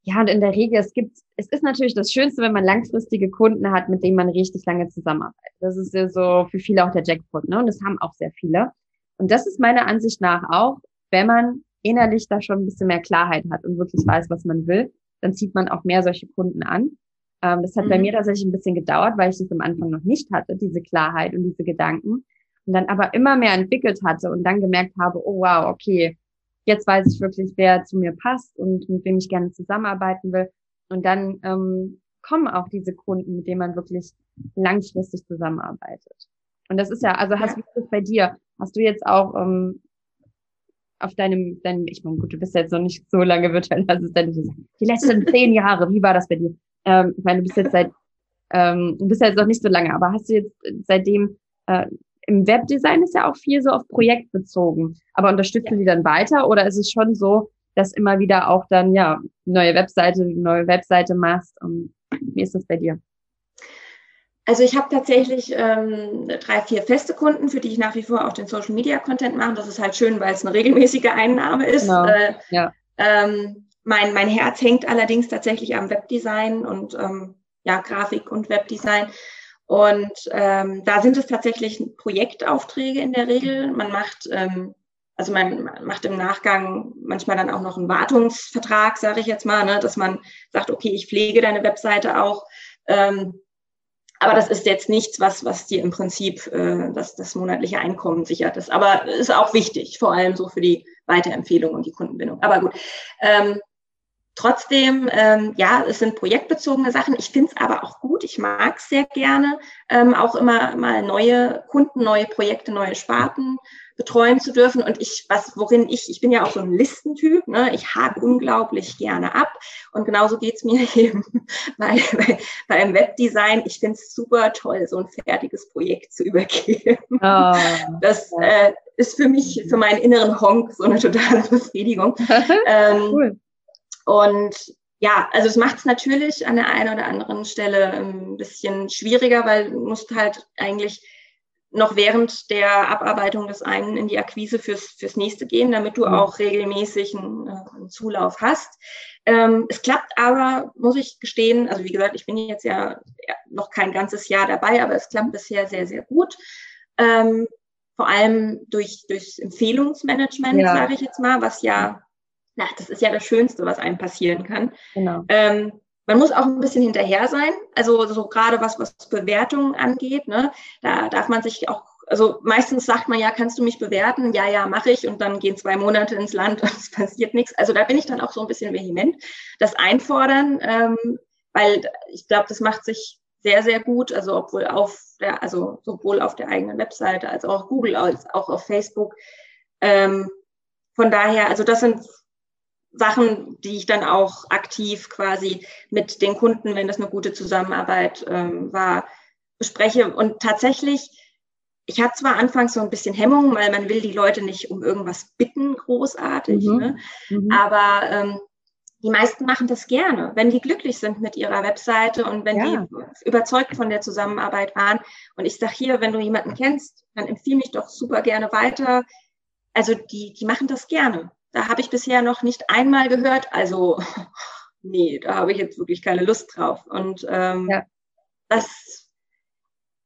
ja, und in der Regel, es gibt, es ist natürlich das Schönste, wenn man langfristige Kunden hat, mit denen man richtig lange zusammenarbeitet. Das ist ja so für viele auch der Jackpot, ne? Und das haben auch sehr viele. Und das ist meiner Ansicht nach auch, wenn man innerlich da schon ein bisschen mehr Klarheit hat und wirklich weiß, was man will, dann zieht man auch mehr solche Kunden an. Ähm, das hat mhm. bei mir tatsächlich ein bisschen gedauert, weil ich das am Anfang noch nicht hatte, diese Klarheit und diese Gedanken. und dann aber immer mehr entwickelt hatte und dann gemerkt habe, oh wow, okay, jetzt weiß ich wirklich, wer zu mir passt und mit wem ich gerne zusammenarbeiten will. Und dann ähm, kommen auch diese Kunden, mit denen man wirklich langfristig zusammenarbeitet. Und das ist ja, also hast ja. du das bei dir? Hast du jetzt auch ähm, auf deinem, deinem, ich meine, gut, du bist jetzt noch nicht so lange virtuelle Assistentin. Die letzten zehn Jahre, wie war das bei dir? Ähm, ich meine, du bist jetzt seit, ähm, du bist jetzt noch nicht so lange, aber hast du jetzt seitdem äh, im Webdesign ist ja auch viel so auf Projekt bezogen. Aber unterstützen ja. die dann weiter oder ist es schon so, dass immer wieder auch dann ja neue Webseite, neue Webseite machst? Und wie ist das bei dir? Also ich habe tatsächlich ähm, drei, vier feste Kunden, für die ich nach wie vor auch den Social Media Content mache. Das ist halt schön, weil es eine regelmäßige Einnahme ist. Genau. Äh, ja. ähm, mein, mein Herz hängt allerdings tatsächlich am Webdesign und ähm, ja, Grafik und Webdesign. Und ähm, da sind es tatsächlich Projektaufträge in der Regel. Man macht, ähm, also man, man macht im Nachgang manchmal dann auch noch einen Wartungsvertrag, sage ich jetzt mal, ne, dass man sagt, okay, ich pflege deine Webseite auch. Ähm, aber das ist jetzt nichts, was, was dir im Prinzip äh, das, das monatliche Einkommen sichert ist. Aber ist auch wichtig, vor allem so für die Weiterempfehlung und die Kundenbindung. Aber gut. Ähm, trotzdem, ähm, ja, es sind projektbezogene Sachen. Ich finde es aber auch gut. Ich mag es sehr gerne, ähm, auch immer mal neue Kunden, neue Projekte, neue Sparten betreuen zu dürfen. Und ich, was, worin ich, ich bin ja auch so ein Listentyp, ne? ich hake unglaublich gerne ab. Und genauso geht's mir eben bei, bei, beim Webdesign. Ich finde es super toll, so ein fertiges Projekt zu übergeben. Oh. Das äh, ist für mich, für meinen inneren Honk so eine totale Befriedigung. ähm, cool. Und ja, also es macht es natürlich an der einen oder anderen Stelle ein bisschen schwieriger, weil du musst halt eigentlich noch während der Abarbeitung des einen in die Akquise fürs, fürs nächste gehen, damit du mhm. auch regelmäßig einen, äh, einen Zulauf hast. Ähm, es klappt aber, muss ich gestehen, also wie gesagt, ich bin jetzt ja noch kein ganzes Jahr dabei, aber es klappt bisher sehr, sehr gut. Ähm, vor allem durch, durch Empfehlungsmanagement, ja. sage ich jetzt mal, was ja, na, das ist ja das Schönste, was einem passieren kann. Genau. Ähm, man muss auch ein bisschen hinterher sein. Also so gerade was, was Bewertungen angeht, ne, da darf man sich auch, also meistens sagt man ja, kannst du mich bewerten? Ja, ja, mache ich. Und dann gehen zwei Monate ins Land und es passiert nichts. Also da bin ich dann auch so ein bisschen vehement. Das Einfordern, ähm, weil ich glaube, das macht sich sehr, sehr gut. Also obwohl auf der, also sowohl auf der eigenen Webseite als auch Google, als auch auf Facebook. Ähm, von daher, also das sind Sachen, die ich dann auch aktiv quasi mit den Kunden, wenn das eine gute Zusammenarbeit ähm, war, bespreche. Und tatsächlich, ich hatte zwar anfangs so ein bisschen Hemmung, weil man will die Leute nicht um irgendwas bitten, großartig, mhm. Ne? Mhm. aber ähm, die meisten machen das gerne, wenn die glücklich sind mit ihrer Webseite und wenn ja. die überzeugt von der Zusammenarbeit waren. Und ich sage hier, wenn du jemanden kennst, dann empfehle mich doch super gerne weiter. Also die, die machen das gerne. Da habe ich bisher noch nicht einmal gehört. Also, nee, da habe ich jetzt wirklich keine Lust drauf. Und ähm, ja. das,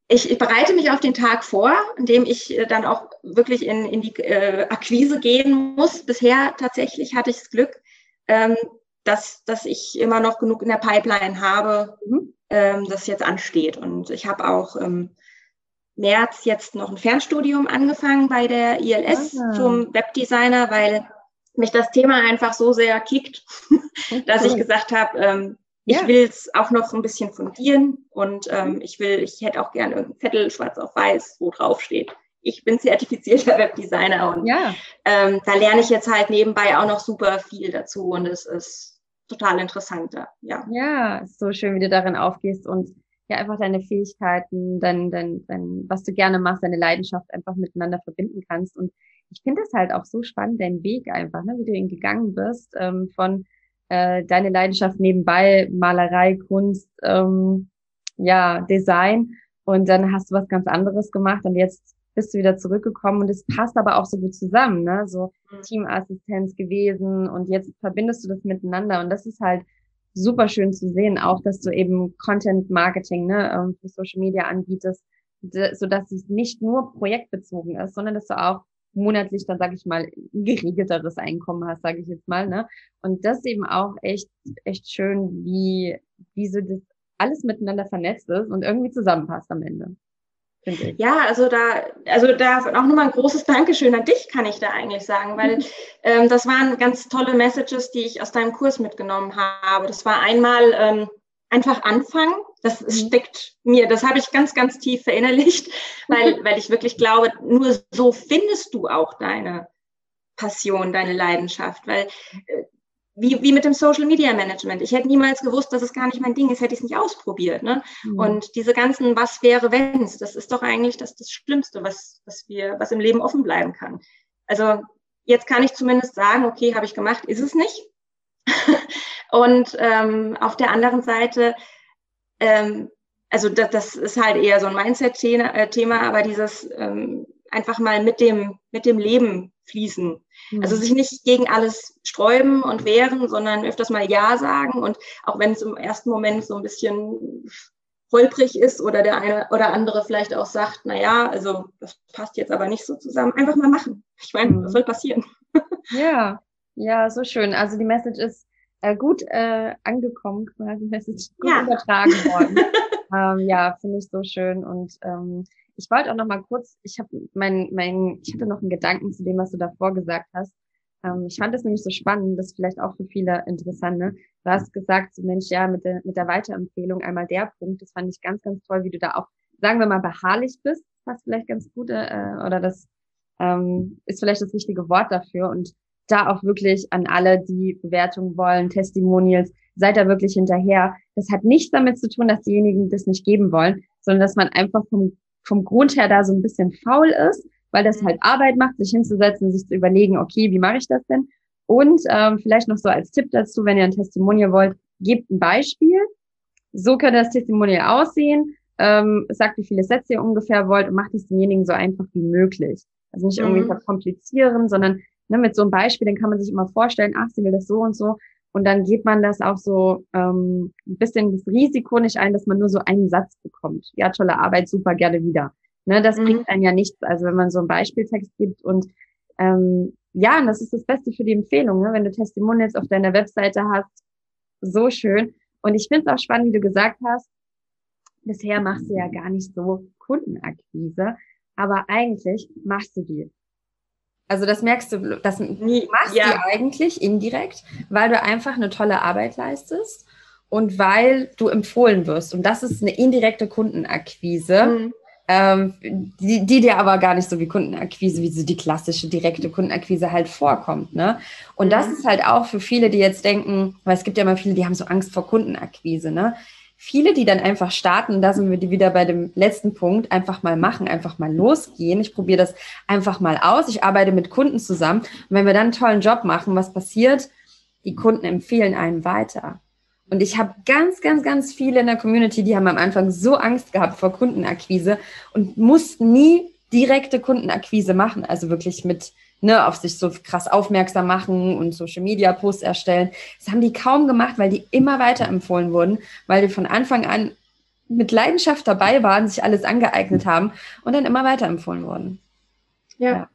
ich, ich, bereite mich auf den Tag vor, indem ich äh, dann auch wirklich in, in die äh, Akquise gehen muss. Bisher tatsächlich hatte ich das Glück, ähm, dass, dass ich immer noch genug in der Pipeline habe, mhm. ähm, das jetzt ansteht. Und ich habe auch im März jetzt noch ein Fernstudium angefangen bei der ILS ah. zum Webdesigner, weil mich das Thema einfach so sehr kickt, dass ich gesagt habe, ähm, ja. ich will es auch noch ein bisschen fundieren und ähm, ich will, ich hätte auch gerne irgendeinen Zettel schwarz auf weiß, wo drauf steht. Ich bin zertifizierter Webdesigner und ja. ähm, da lerne ich jetzt halt nebenbei auch noch super viel dazu und es ist total interessant. Ja, ja, ist so schön, wie du darin aufgehst und ja einfach deine Fähigkeiten, dein, dein, dein, was du gerne machst, deine Leidenschaft einfach miteinander verbinden kannst und ich finde es halt auch so spannend, dein Weg einfach, ne, wie du ihn gegangen bist, ähm, von äh, deine Leidenschaft nebenbei, Malerei, Kunst, ähm, ja, Design und dann hast du was ganz anderes gemacht und jetzt bist du wieder zurückgekommen und es passt aber auch so gut zusammen, ne? So mhm. Teamassistenz gewesen und jetzt verbindest du das miteinander und das ist halt super schön zu sehen, auch dass du eben Content Marketing ne, ähm, für Social Media anbietest, so dass es nicht nur projektbezogen ist, sondern dass du auch monatlich dann, sage ich mal, geregelteres Einkommen hast, sage ich jetzt mal. Ne? Und das eben auch echt, echt schön, wie, wie so das alles miteinander vernetzt ist und irgendwie zusammenpasst am Ende. Ja, also da, also da auch nochmal ein großes Dankeschön an dich, kann ich da eigentlich sagen, weil ähm, das waren ganz tolle Messages, die ich aus deinem Kurs mitgenommen habe. Das war einmal ähm, einfach anfangen. Das steckt mir, das habe ich ganz, ganz tief verinnerlicht, weil, weil ich wirklich glaube, nur so findest du auch deine Passion, deine Leidenschaft, weil äh, wie, wie mit dem Social Media Management. Ich hätte niemals gewusst, dass es gar nicht mein Ding ist, hätte ich es nicht ausprobiert. Ne? Mhm. Und diese ganzen Was wäre, wenn's, das ist doch eigentlich das, das Schlimmste, was, was wir, was im Leben offen bleiben kann. Also jetzt kann ich zumindest sagen, okay, habe ich gemacht, ist es nicht. und ähm, auf der anderen Seite, ähm, also das, das ist halt eher so ein Mindset-Thema, äh, aber dieses ähm, einfach mal mit dem, mit dem Leben fließen. Mhm. Also sich nicht gegen alles sträuben und wehren, sondern öfters mal Ja sagen. Und auch wenn es im ersten Moment so ein bisschen holprig ist oder der eine oder andere vielleicht auch sagt, na ja, also das passt jetzt aber nicht so zusammen, einfach mal machen. Ich meine, mhm. was soll passieren? Ja, ja, so schön. Also die Message ist äh, gut äh, angekommen, quasi Message gut ja. übertragen worden. ähm, ja, finde ich so schön und ähm, ich wollte auch noch mal kurz, ich habe mein, mein, ich hatte noch einen Gedanken zu dem, was du davor gesagt hast. Ähm, ich fand das nämlich so spannend, das ist vielleicht auch für viele interessant. Ne? Du hast gesagt, so Mensch, ja, mit der, mit der Weiterempfehlung einmal der Punkt, das fand ich ganz, ganz toll, wie du da auch, sagen wir mal, beharrlich bist, passt vielleicht ganz gut, äh, oder das ähm, ist vielleicht das richtige Wort dafür und da auch wirklich an alle, die Bewertungen wollen, Testimonials, seid da wirklich hinterher. Das hat nichts damit zu tun, dass diejenigen das nicht geben wollen, sondern dass man einfach vom vom Grund her da so ein bisschen faul ist, weil das halt Arbeit macht, sich hinzusetzen, sich zu überlegen, okay, wie mache ich das denn? Und ähm, vielleicht noch so als Tipp dazu, wenn ihr ein Testimonial wollt, gebt ein Beispiel. So könnte das Testimonial aussehen. Ähm, sagt, wie viele Sätze ihr ungefähr wollt und macht es demjenigen so einfach wie möglich. Also nicht irgendwie mhm. verkomplizieren, sondern ne, mit so einem Beispiel, dann kann man sich immer vorstellen, ach, sie will das so und so. Und dann geht man das auch so ähm, ein bisschen das Risiko nicht ein, dass man nur so einen Satz bekommt. Ja, tolle Arbeit, super, gerne wieder. Ne, das mhm. bringt einen ja nichts. Also wenn man so einen Beispieltext gibt und ähm, ja, und das ist das Beste für die Empfehlung, ne? wenn du Testimonials auf deiner Webseite hast, so schön. Und ich finde es auch spannend, wie du gesagt hast, bisher machst du ja gar nicht so Kundenakquise, aber eigentlich machst du die. Also das merkst du, das machst ja. du eigentlich indirekt, weil du einfach eine tolle Arbeit leistest und weil du empfohlen wirst. Und das ist eine indirekte Kundenakquise, mhm. ähm, die, die, dir aber gar nicht so wie Kundenakquise, wie so die klassische direkte Kundenakquise halt vorkommt. Ne? Und mhm. das ist halt auch für viele, die jetzt denken, weil es gibt ja immer viele, die haben so Angst vor Kundenakquise. Ne? Viele, die dann einfach starten, da sind wir wieder bei dem letzten Punkt, einfach mal machen, einfach mal losgehen. Ich probiere das einfach mal aus. Ich arbeite mit Kunden zusammen. Und wenn wir dann einen tollen Job machen, was passiert? Die Kunden empfehlen einen weiter. Und ich habe ganz, ganz, ganz viele in der Community, die haben am Anfang so Angst gehabt vor Kundenakquise und mussten nie direkte Kundenakquise machen, also wirklich mit ne, auf sich so krass aufmerksam machen und Social Media Posts erstellen. Das haben die kaum gemacht, weil die immer weiterempfohlen wurden, weil die von Anfang an mit Leidenschaft dabei waren, sich alles angeeignet haben und dann immer weiterempfohlen wurden. Ja.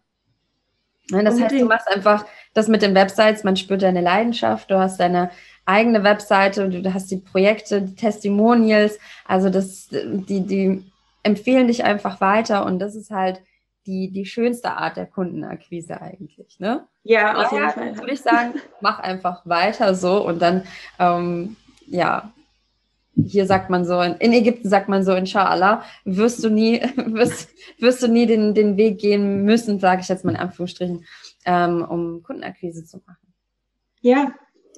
ja. Das heißt, du machst einfach das mit den Websites, man spürt deine Leidenschaft, du hast deine eigene Webseite, du hast die Projekte, die Testimonials, also das, die, die empfehlen dich einfach weiter und das ist halt die, die schönste Art der Kundenakquise eigentlich, ne? Ja, auf jeden Fall. Würde ich sagen, mach einfach weiter so und dann, ähm, ja, hier sagt man so, in Ägypten sagt man so, inshallah, wirst du nie, wirst, wirst du nie den, den Weg gehen müssen, sage ich jetzt mal in Anführungsstrichen, ähm, um Kundenakquise zu machen. Ja.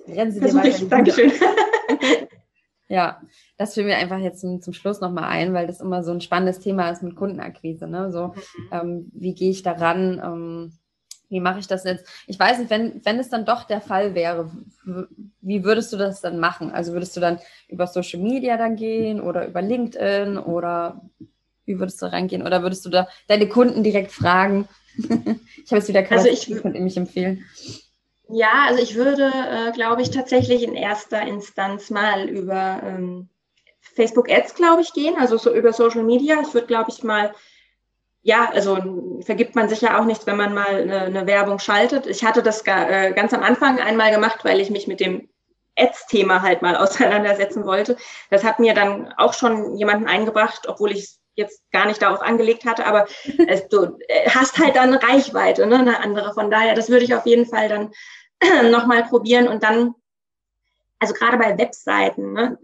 Rennen Sie dir weiter. Ich, Dankeschön. Ja, das fiel mir einfach jetzt zum, zum Schluss nochmal ein, weil das immer so ein spannendes Thema ist mit Kundenakquise. Ne? So, mhm. ähm, wie gehe ich daran? Ähm, wie mache ich das jetzt? Ich weiß nicht, wenn, wenn es dann doch der Fall wäre, wie würdest du das dann machen? Also würdest du dann über Social Media dann gehen oder über LinkedIn oder wie würdest du reingehen? Oder würdest du da deine Kunden direkt fragen? ich habe jetzt wieder keine also ich, könnt ihr mich empfehlen. Ja, also ich würde, äh, glaube ich, tatsächlich in erster Instanz mal über ähm, Facebook Ads, glaube ich, gehen, also so über Social Media. Ich würde, glaube ich, mal, ja, also vergibt man sich ja auch nichts, wenn man mal eine, eine Werbung schaltet. Ich hatte das ga, äh, ganz am Anfang einmal gemacht, weil ich mich mit dem Ads-Thema halt mal auseinandersetzen wollte. Das hat mir dann auch schon jemanden eingebracht, obwohl ich jetzt gar nicht darauf angelegt hatte, aber es, du äh, hast halt dann Reichweite, ne, eine andere. Von daher, das würde ich auf jeden Fall dann nochmal probieren und dann, also gerade bei Webseiten, ne,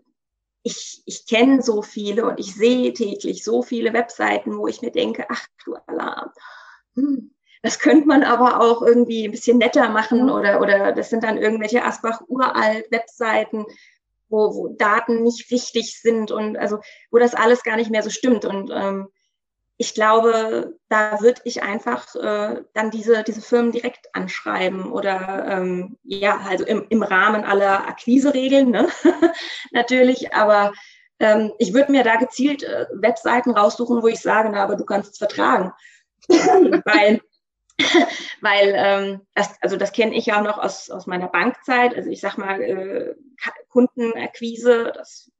ich, ich kenne so viele und ich sehe täglich so viele Webseiten, wo ich mir denke, ach du Alarm, hm, das könnte man aber auch irgendwie ein bisschen netter machen oder, oder das sind dann irgendwelche Asbach uralt Webseiten, wo, wo Daten nicht wichtig sind und also wo das alles gar nicht mehr so stimmt. Und ähm, ich glaube, da würde ich einfach äh, dann diese, diese Firmen direkt anschreiben oder ähm, ja, also im, im Rahmen aller Akquiseregeln ne? natürlich, aber ähm, ich würde mir da gezielt äh, Webseiten raussuchen, wo ich sage, na, aber du kannst es vertragen. Weil weil ähm, das, also das kenne ich ja auch noch aus, aus meiner Bankzeit. Also ich sag mal, äh, Kundenakquise, das,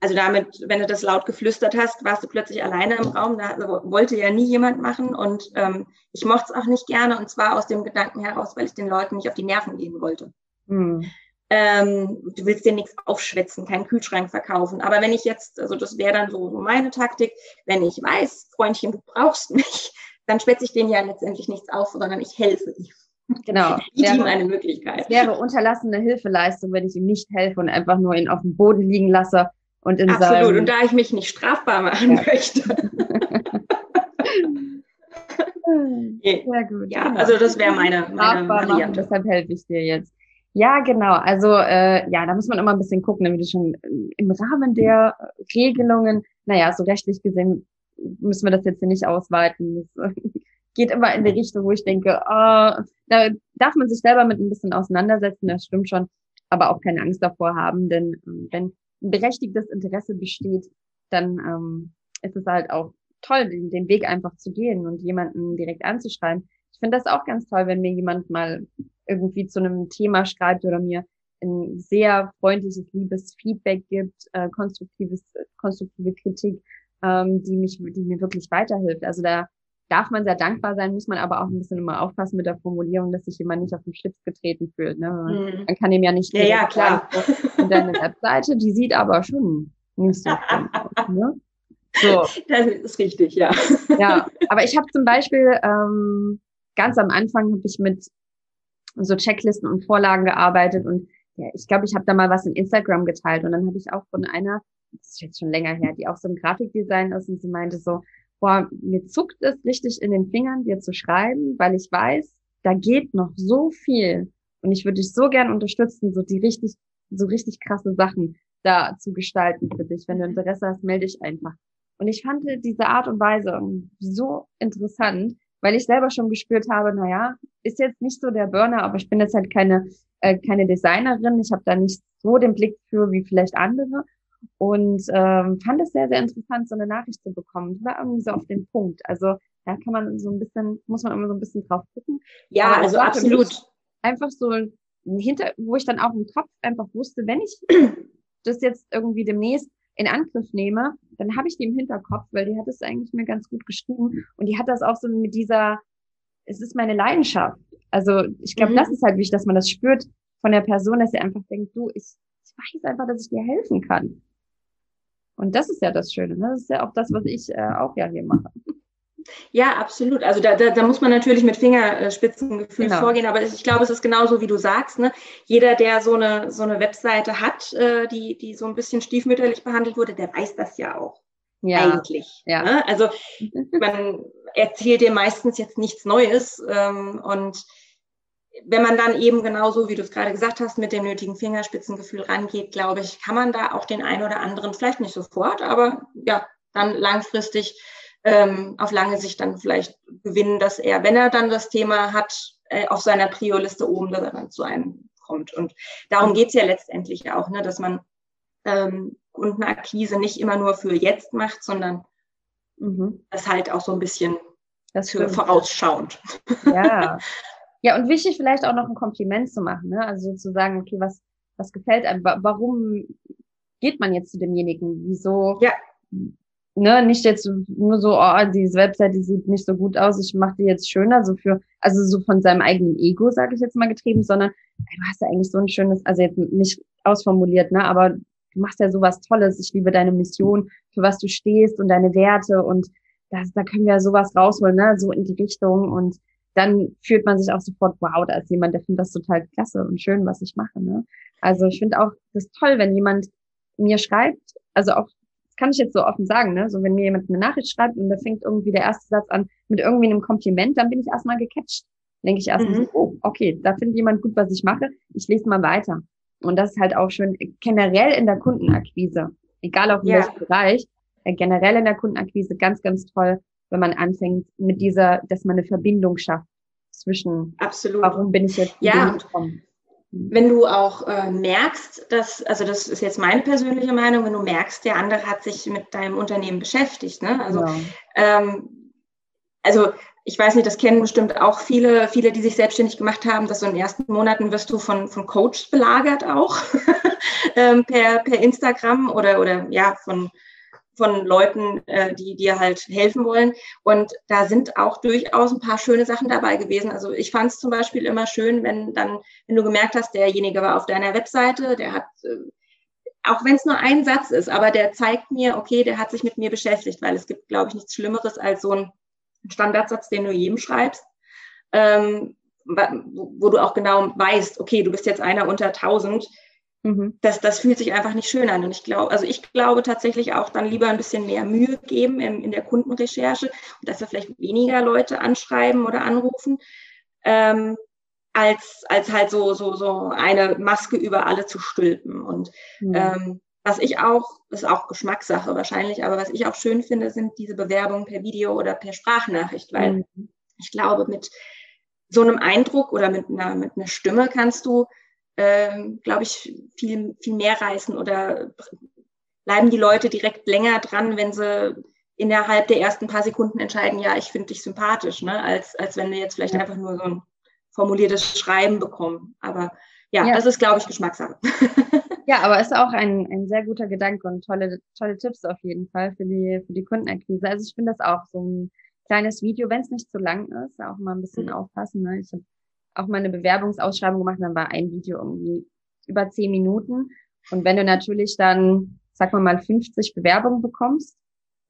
also damit, wenn du das laut geflüstert hast, warst du plötzlich alleine im Raum. Da wollte ja nie jemand machen und ähm, ich mochte es auch nicht gerne und zwar aus dem Gedanken heraus, weil ich den Leuten nicht auf die Nerven gehen wollte. Hm. Ähm, du willst dir nichts aufschwätzen, keinen Kühlschrank verkaufen. Aber wenn ich jetzt, also das wäre dann so, so meine Taktik, wenn ich weiß, Freundchen, du brauchst mich, dann schwätze ich denen ja letztendlich nichts auf, sondern ich helfe ihm. Genau. Ich ihm eine Möglichkeit. Es wäre unterlassene Hilfeleistung, wenn ich ihm nicht helfe und einfach nur ihn auf dem Boden liegen lasse und in Absolut. Seinem... Und da ich mich nicht strafbar machen ja. möchte. Sehr gut. Ja, genau. also das wäre meine, meine Variante. Deshalb helfe ich dir jetzt. Ja, genau. Also äh, ja, da muss man immer ein bisschen gucken, wie du schon im Rahmen der Regelungen, naja, so rechtlich gesehen müssen wir das jetzt hier nicht ausweiten. Das geht immer in die Richtung, wo ich denke, oh, da darf man sich selber mit ein bisschen auseinandersetzen, das stimmt schon, aber auch keine Angst davor haben, denn ähm, wenn ein berechtigtes Interesse besteht, dann ähm, ist es halt auch toll, den, den Weg einfach zu gehen und jemanden direkt anzuschreiben. Ich finde das auch ganz toll, wenn mir jemand mal irgendwie zu einem Thema schreibt oder mir ein sehr freundliches, liebes Feedback gibt, äh, konstruktives, konstruktive Kritik ähm, die mich, die mir wirklich weiterhilft. Also da darf man sehr dankbar sein, muss man aber auch ein bisschen immer aufpassen mit der Formulierung, dass sich jemand nicht auf den Schlips getreten fühlt. Ne? Man, mhm. man kann ihm ja nicht. Ja, ja, klar. Und deine Webseite, die sieht aber schon nicht so aus. Ne? So. Das ist richtig, ja. Ja, aber ich habe zum Beispiel ähm, ganz am Anfang habe ich mit so Checklisten und Vorlagen gearbeitet und ja, ich glaube, ich habe da mal was in Instagram geteilt und dann habe ich auch von einer das ist jetzt schon länger her, die auch so ein Grafikdesign ist und sie meinte so, boah, mir zuckt es richtig in den Fingern, dir zu schreiben, weil ich weiß, da geht noch so viel und ich würde dich so gern unterstützen, so die richtig, so richtig krasse Sachen da zu gestalten für dich. Wenn du Interesse hast, melde dich einfach. Und ich fand diese Art und Weise so interessant, weil ich selber schon gespürt habe, na ja, ist jetzt nicht so der Burner, aber ich bin jetzt halt keine, äh, keine Designerin. Ich habe da nicht so den Blick für wie vielleicht andere und ähm, fand es sehr, sehr interessant, so eine Nachricht zu bekommen. Die war irgendwie so auf den Punkt. Also da kann man so ein bisschen, muss man immer so ein bisschen drauf gucken. Ja, Aber also absolut. Einfach so hinter, wo ich dann auch im Kopf einfach wusste, wenn ich das jetzt irgendwie demnächst in Angriff nehme, dann habe ich die im Hinterkopf, weil die hat es eigentlich mir ganz gut geschrieben und die hat das auch so mit dieser, es ist meine Leidenschaft. Also ich glaube, mhm. das ist halt wichtig, dass man das spürt von der Person, dass sie einfach denkt, du, ich, ich weiß einfach, dass ich dir helfen kann. Und das ist ja das Schöne. Ne? Das ist ja auch das, was ich äh, auch ja hier mache. Ja, absolut. Also da, da, da muss man natürlich mit Fingerspitzengefühl genau. vorgehen, aber ich glaube, es ist genauso, wie du sagst. Ne? Jeder, der so eine, so eine Webseite hat, äh, die, die so ein bisschen stiefmütterlich behandelt wurde, der weiß das ja auch. Ja. Eigentlich. Ja. Ne? Also man erzählt dir meistens jetzt nichts Neues ähm, und wenn man dann eben genauso, wie du es gerade gesagt hast, mit dem nötigen Fingerspitzengefühl rangeht, glaube ich, kann man da auch den einen oder anderen, vielleicht nicht sofort, aber ja, dann langfristig ähm, auf lange Sicht dann vielleicht gewinnen, dass er, wenn er dann das Thema hat, äh, auf seiner Prio-Liste oben, dass er dann zu einem kommt. Und darum geht's ja letztendlich auch, ne, dass man ähm, Kundenakquise nicht immer nur für jetzt macht, sondern mhm. das halt auch so ein bisschen das für vorausschauend. Ja, Ja, und wichtig vielleicht auch noch ein Kompliment zu machen, ne? Also zu sagen, okay, was, was gefällt einem, warum geht man jetzt zu demjenigen? Wieso? Ja. Ne, nicht jetzt nur so, oh, diese Webseite die sieht nicht so gut aus, ich mache die jetzt schöner, so für, also so von seinem eigenen Ego, sage ich jetzt mal, getrieben, sondern ey, du hast ja eigentlich so ein schönes, also jetzt nicht ausformuliert, ne, aber du machst ja sowas Tolles, ich liebe deine Mission, für was du stehst und deine Werte und das, da können wir sowas rausholen, ne, so in die Richtung und dann fühlt man sich auch sofort, wow, da ist jemand, der findet das total klasse und schön, was ich mache. Ne? Also ich finde auch das toll, wenn jemand mir schreibt, also auch, das kann ich jetzt so offen sagen, ne? so wenn mir jemand eine Nachricht schreibt und da fängt irgendwie der erste Satz an mit irgendwie einem Kompliment, dann bin ich erstmal gecatcht. Denke ich erstmal mhm. so, oh, okay, da findet jemand gut, was ich mache, ich lese mal weiter. Und das ist halt auch schön generell in der Kundenakquise, egal auf ja. welchem Bereich, äh, generell in der Kundenakquise ganz, ganz toll, wenn man anfängt mit dieser, dass man eine Verbindung schafft zwischen, Absolut. warum bin ich jetzt ja. gekommen. Wenn du auch äh, merkst, dass, also das ist jetzt meine persönliche Meinung, wenn du merkst, der andere hat sich mit deinem Unternehmen beschäftigt, ne? Also, ja. ähm, also ich weiß nicht, das kennen bestimmt auch viele, viele, die sich selbstständig gemacht haben, dass so in den ersten Monaten wirst du von, von Coaches belagert auch ähm, per, per Instagram oder, oder ja, von, von Leuten, äh, die dir halt helfen wollen. Und da sind auch durchaus ein paar schöne Sachen dabei gewesen. Also ich fand es zum Beispiel immer schön, wenn dann, wenn du gemerkt hast, derjenige war auf deiner Webseite, der hat, äh, auch wenn es nur ein Satz ist, aber der zeigt mir, okay, der hat sich mit mir beschäftigt, weil es gibt, glaube ich, nichts Schlimmeres als so ein Standardsatz, den du jedem schreibst. Ähm, wo du auch genau weißt, okay, du bist jetzt einer unter tausend, Mhm. Das, das fühlt sich einfach nicht schön an. Und ich glaube, also ich glaube tatsächlich auch dann lieber ein bisschen mehr Mühe geben in, in der Kundenrecherche und dass wir vielleicht weniger Leute anschreiben oder anrufen, ähm, als, als halt so, so, so eine Maske über alle zu stülpen. Und mhm. ähm, was ich auch, das ist auch Geschmackssache wahrscheinlich, aber was ich auch schön finde, sind diese Bewerbungen per Video oder per Sprachnachricht, weil mhm. ich glaube, mit so einem Eindruck oder mit einer, mit einer Stimme kannst du ähm, glaube ich, viel, viel mehr reißen oder bleiben die Leute direkt länger dran, wenn sie innerhalb der ersten paar Sekunden entscheiden, ja, ich finde dich sympathisch, ne? als, als wenn wir jetzt vielleicht einfach nur so ein formuliertes Schreiben bekommen. Aber ja, ja. das ist, glaube ich, Geschmackssache. ja, aber ist auch ein, ein sehr guter Gedanke und tolle, tolle Tipps auf jeden Fall für die, für die Kundenakquise. Also ich finde das auch so ein kleines Video, wenn es nicht zu lang ist, auch mal ein bisschen mhm. aufpassen. Ne? Ich habe auch mal eine Bewerbungsausschreibung gemacht, dann war ein Video irgendwie über zehn Minuten. Und wenn du natürlich dann, sag mal mal, 50 Bewerbungen bekommst,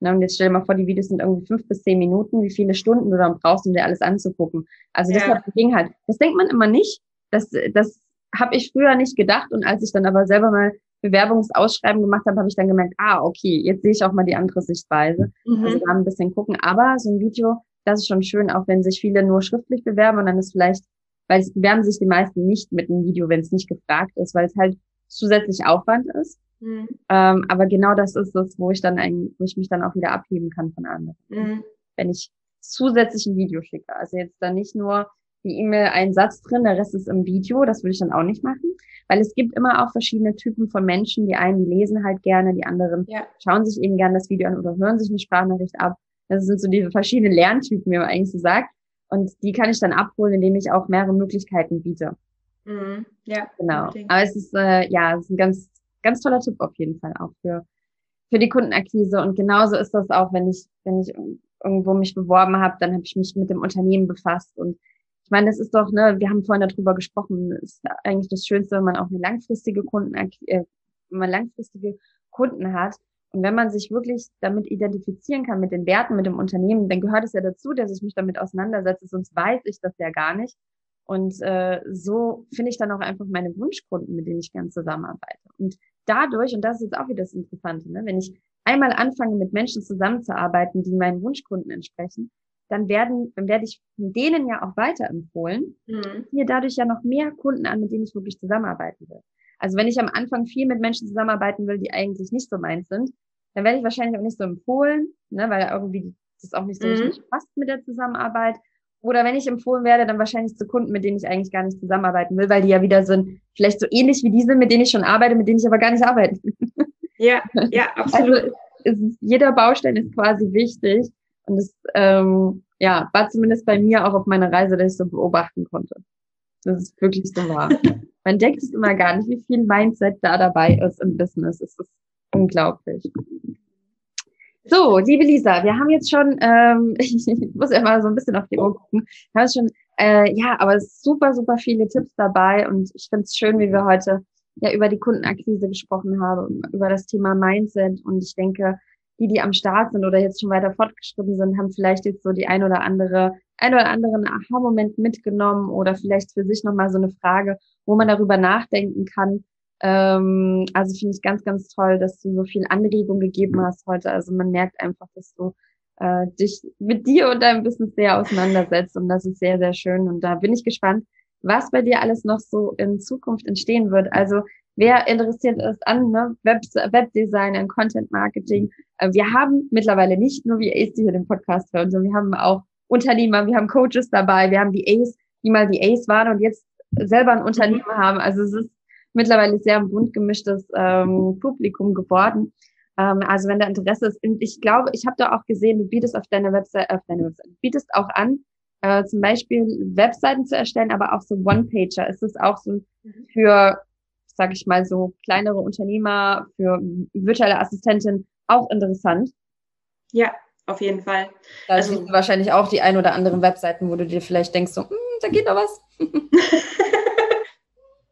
ne, und jetzt stell dir mal vor, die Videos sind irgendwie fünf bis zehn Minuten, wie viele Stunden du dann brauchst, um dir alles anzugucken. Also das ja. ging halt. Das denkt man immer nicht. Das, das habe ich früher nicht gedacht. Und als ich dann aber selber mal Bewerbungsausschreiben gemacht habe, habe ich dann gemerkt, ah, okay, jetzt sehe ich auch mal die andere Sichtweise. Mhm. Also da ein bisschen gucken. Aber so ein Video, das ist schon schön, auch wenn sich viele nur schriftlich bewerben und dann ist vielleicht weil es bewerben sich die meisten nicht mit einem Video, wenn es nicht gefragt ist, weil es halt zusätzlich Aufwand ist. Mhm. Ähm, aber genau das ist es, wo ich dann ein, wo ich mich dann auch wieder abheben kann von anderen. Mhm. Wenn ich zusätzlich ein Video schicke. Also jetzt dann nicht nur die E-Mail einen Satz drin, der Rest ist im Video, das würde ich dann auch nicht machen. Weil es gibt immer auch verschiedene Typen von Menschen. Die einen die lesen halt gerne, die anderen ja. schauen sich eben gerne das Video an oder hören sich eine Sprachnachricht ab. Das sind so diese verschiedenen Lerntypen, wie man eigentlich so sagt. Und die kann ich dann abholen, indem ich auch mehrere Möglichkeiten biete. Mhm. Ja. Genau. Okay. Aber es ist, äh, ja, es ist ein ganz, ganz toller Tipp auf jeden Fall auch für, für die Kundenakquise. Und genauso ist das auch, wenn ich, wenn ich irgendwo mich beworben habe, dann habe ich mich mit dem Unternehmen befasst. Und ich meine, das ist doch, ne, wir haben vorhin darüber gesprochen, ist eigentlich das Schönste, wenn man auch eine langfristige Kunden, äh, wenn man langfristige Kunden hat, und wenn man sich wirklich damit identifizieren kann, mit den Werten, mit dem Unternehmen, dann gehört es ja dazu, dass ich mich damit auseinandersetze, sonst weiß ich das ja gar nicht. Und äh, so finde ich dann auch einfach meine Wunschkunden, mit denen ich gern zusammenarbeite. Und dadurch, und das ist jetzt auch wieder das Interessante, ne, wenn ich einmal anfange, mit Menschen zusammenzuarbeiten, die meinen Wunschkunden entsprechen, dann werden, dann werde ich denen ja auch weiterempfohlen, mhm. mir dadurch ja noch mehr Kunden an, mit denen ich wirklich zusammenarbeiten will. Also wenn ich am Anfang viel mit Menschen zusammenarbeiten will, die eigentlich nicht so meins sind, dann werde ich wahrscheinlich auch nicht so empfohlen, ne, weil irgendwie das auch nicht so mhm. richtig passt mit der Zusammenarbeit. Oder wenn ich empfohlen werde, dann wahrscheinlich zu Kunden, mit denen ich eigentlich gar nicht zusammenarbeiten will, weil die ja wieder sind, vielleicht so ähnlich wie die sind, mit denen ich schon arbeite, mit denen ich aber gar nicht arbeite. Ja, ja, absolut. Also ist, jeder Baustein ist quasi wichtig. Und es ähm, ja, war zumindest bei mir auch auf meiner Reise, dass ich so beobachten konnte. Das ist wirklich so wahr. Man denkt es immer gar nicht, wie viel Mindset da dabei ist im Business. Es ist unglaublich. So, liebe Lisa, wir haben jetzt schon, ähm, ich, muss ja mal so ein bisschen auf die Uhr gucken, wir haben schon, äh, ja, aber super, super viele Tipps dabei und ich finde es schön, wie wir heute ja über die Kundenakquise gesprochen habe, über das Thema Mindset. Und ich denke, die, die am Start sind oder jetzt schon weiter fortgeschritten sind, haben vielleicht jetzt so die ein oder andere, ein oder anderen Aha-Moment mitgenommen oder vielleicht für sich nochmal so eine Frage, wo man darüber nachdenken kann. Ähm, also finde ich ganz, ganz toll, dass du so viel Anregung gegeben hast heute. Also man merkt einfach, dass du äh, dich mit dir und deinem Business sehr auseinandersetzt und das ist sehr, sehr schön. Und da bin ich gespannt, was bei dir alles noch so in Zukunft entstehen wird. Also wer interessiert ist an ne, Web Webdesign und Content Marketing. Äh, wir haben mittlerweile nicht nur wie Ace, die hier den Podcast hören, sondern wir haben auch Unternehmer, wir haben Coaches dabei, wir haben die Ace, die mal die Ace waren und jetzt selber ein Unternehmen haben. Also es ist mittlerweile sehr ein bunt gemischtes ähm, Publikum geworden. Ähm, also wenn da Interesse ist, und ich glaube, ich habe da auch gesehen, du bietest auf deiner Website, auf deiner Website, bietest auch an, äh, zum Beispiel Webseiten zu erstellen, aber auch so One-Pager. Ist es auch so mhm. für, sage ich mal, so kleinere Unternehmer, für virtuelle Assistentin auch interessant? Ja, auf jeden Fall. Da also sind wahrscheinlich auch die ein oder anderen Webseiten, wo du dir vielleicht denkst, so, hm, da geht noch was.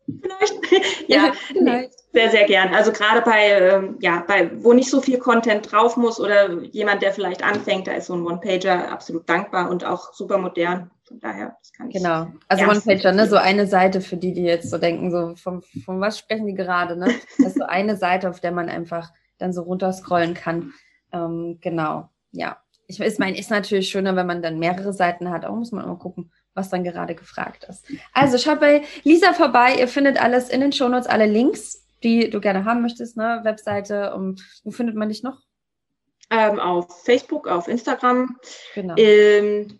vielleicht. ja, vielleicht. Sehr, sehr gern. Also gerade bei, ähm, ja, bei, wo nicht so viel Content drauf muss oder jemand, der vielleicht anfängt, da ist so ein One-Pager absolut dankbar und auch super modern. Von daher, das kann ich. Genau. Also One-Pager, ne, so eine Seite für die, die jetzt so denken, so von, von was sprechen die gerade, ne? Das ist so eine Seite, auf der man einfach dann so runterscrollen kann. Ähm, genau. Ja. Ich, ich meine, ist natürlich schöner, wenn man dann mehrere Seiten hat. Auch muss man immer gucken, was dann gerade gefragt ist. Also schaut bei Lisa vorbei. Ihr findet alles in den Shownotes, alle Links die du gerne haben möchtest, ne? Webseite. Um, wo findet man dich noch? Ähm, auf Facebook, auf Instagram. Genau. Ähm,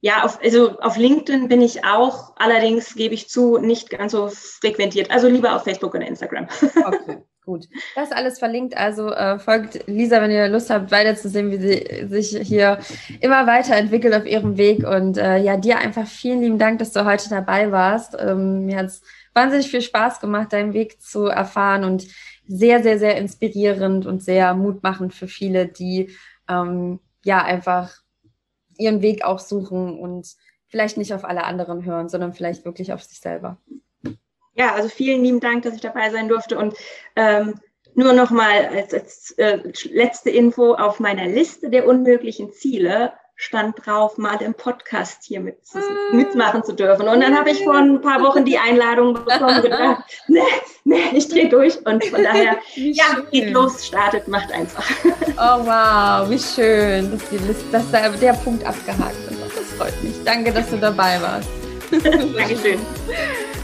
ja, auf, also auf LinkedIn bin ich auch, allerdings gebe ich zu, nicht ganz so frequentiert. Also lieber auf Facebook und Instagram. Okay, gut. Das alles verlinkt. Also äh, folgt Lisa, wenn ihr Lust habt, weiterzusehen, wie sie sich hier immer weiterentwickelt auf ihrem Weg. Und äh, ja, dir einfach vielen lieben Dank, dass du heute dabei warst. Ähm, mir hat es wahnsinnig viel Spaß gemacht, deinen Weg zu erfahren und sehr, sehr, sehr inspirierend und sehr mutmachend für viele, die ähm, ja einfach ihren Weg auch suchen und vielleicht nicht auf alle anderen hören, sondern vielleicht wirklich auf sich selber. Ja, also vielen lieben Dank, dass ich dabei sein durfte und ähm, nur noch mal als, als äh, letzte Info auf meiner Liste der unmöglichen Ziele stand drauf, mal im Podcast hier mit, ah. mitmachen zu dürfen. Und dann habe ich vor ein paar Wochen die Einladung bekommen und gedacht, nee, nee, ich drehe durch. Und von daher, ja, geht los, startet, macht einfach. Oh wow, wie schön, dass, die Liste, dass da der Punkt abgehakt ist. Das freut mich. Danke, dass du dabei warst. Dankeschön.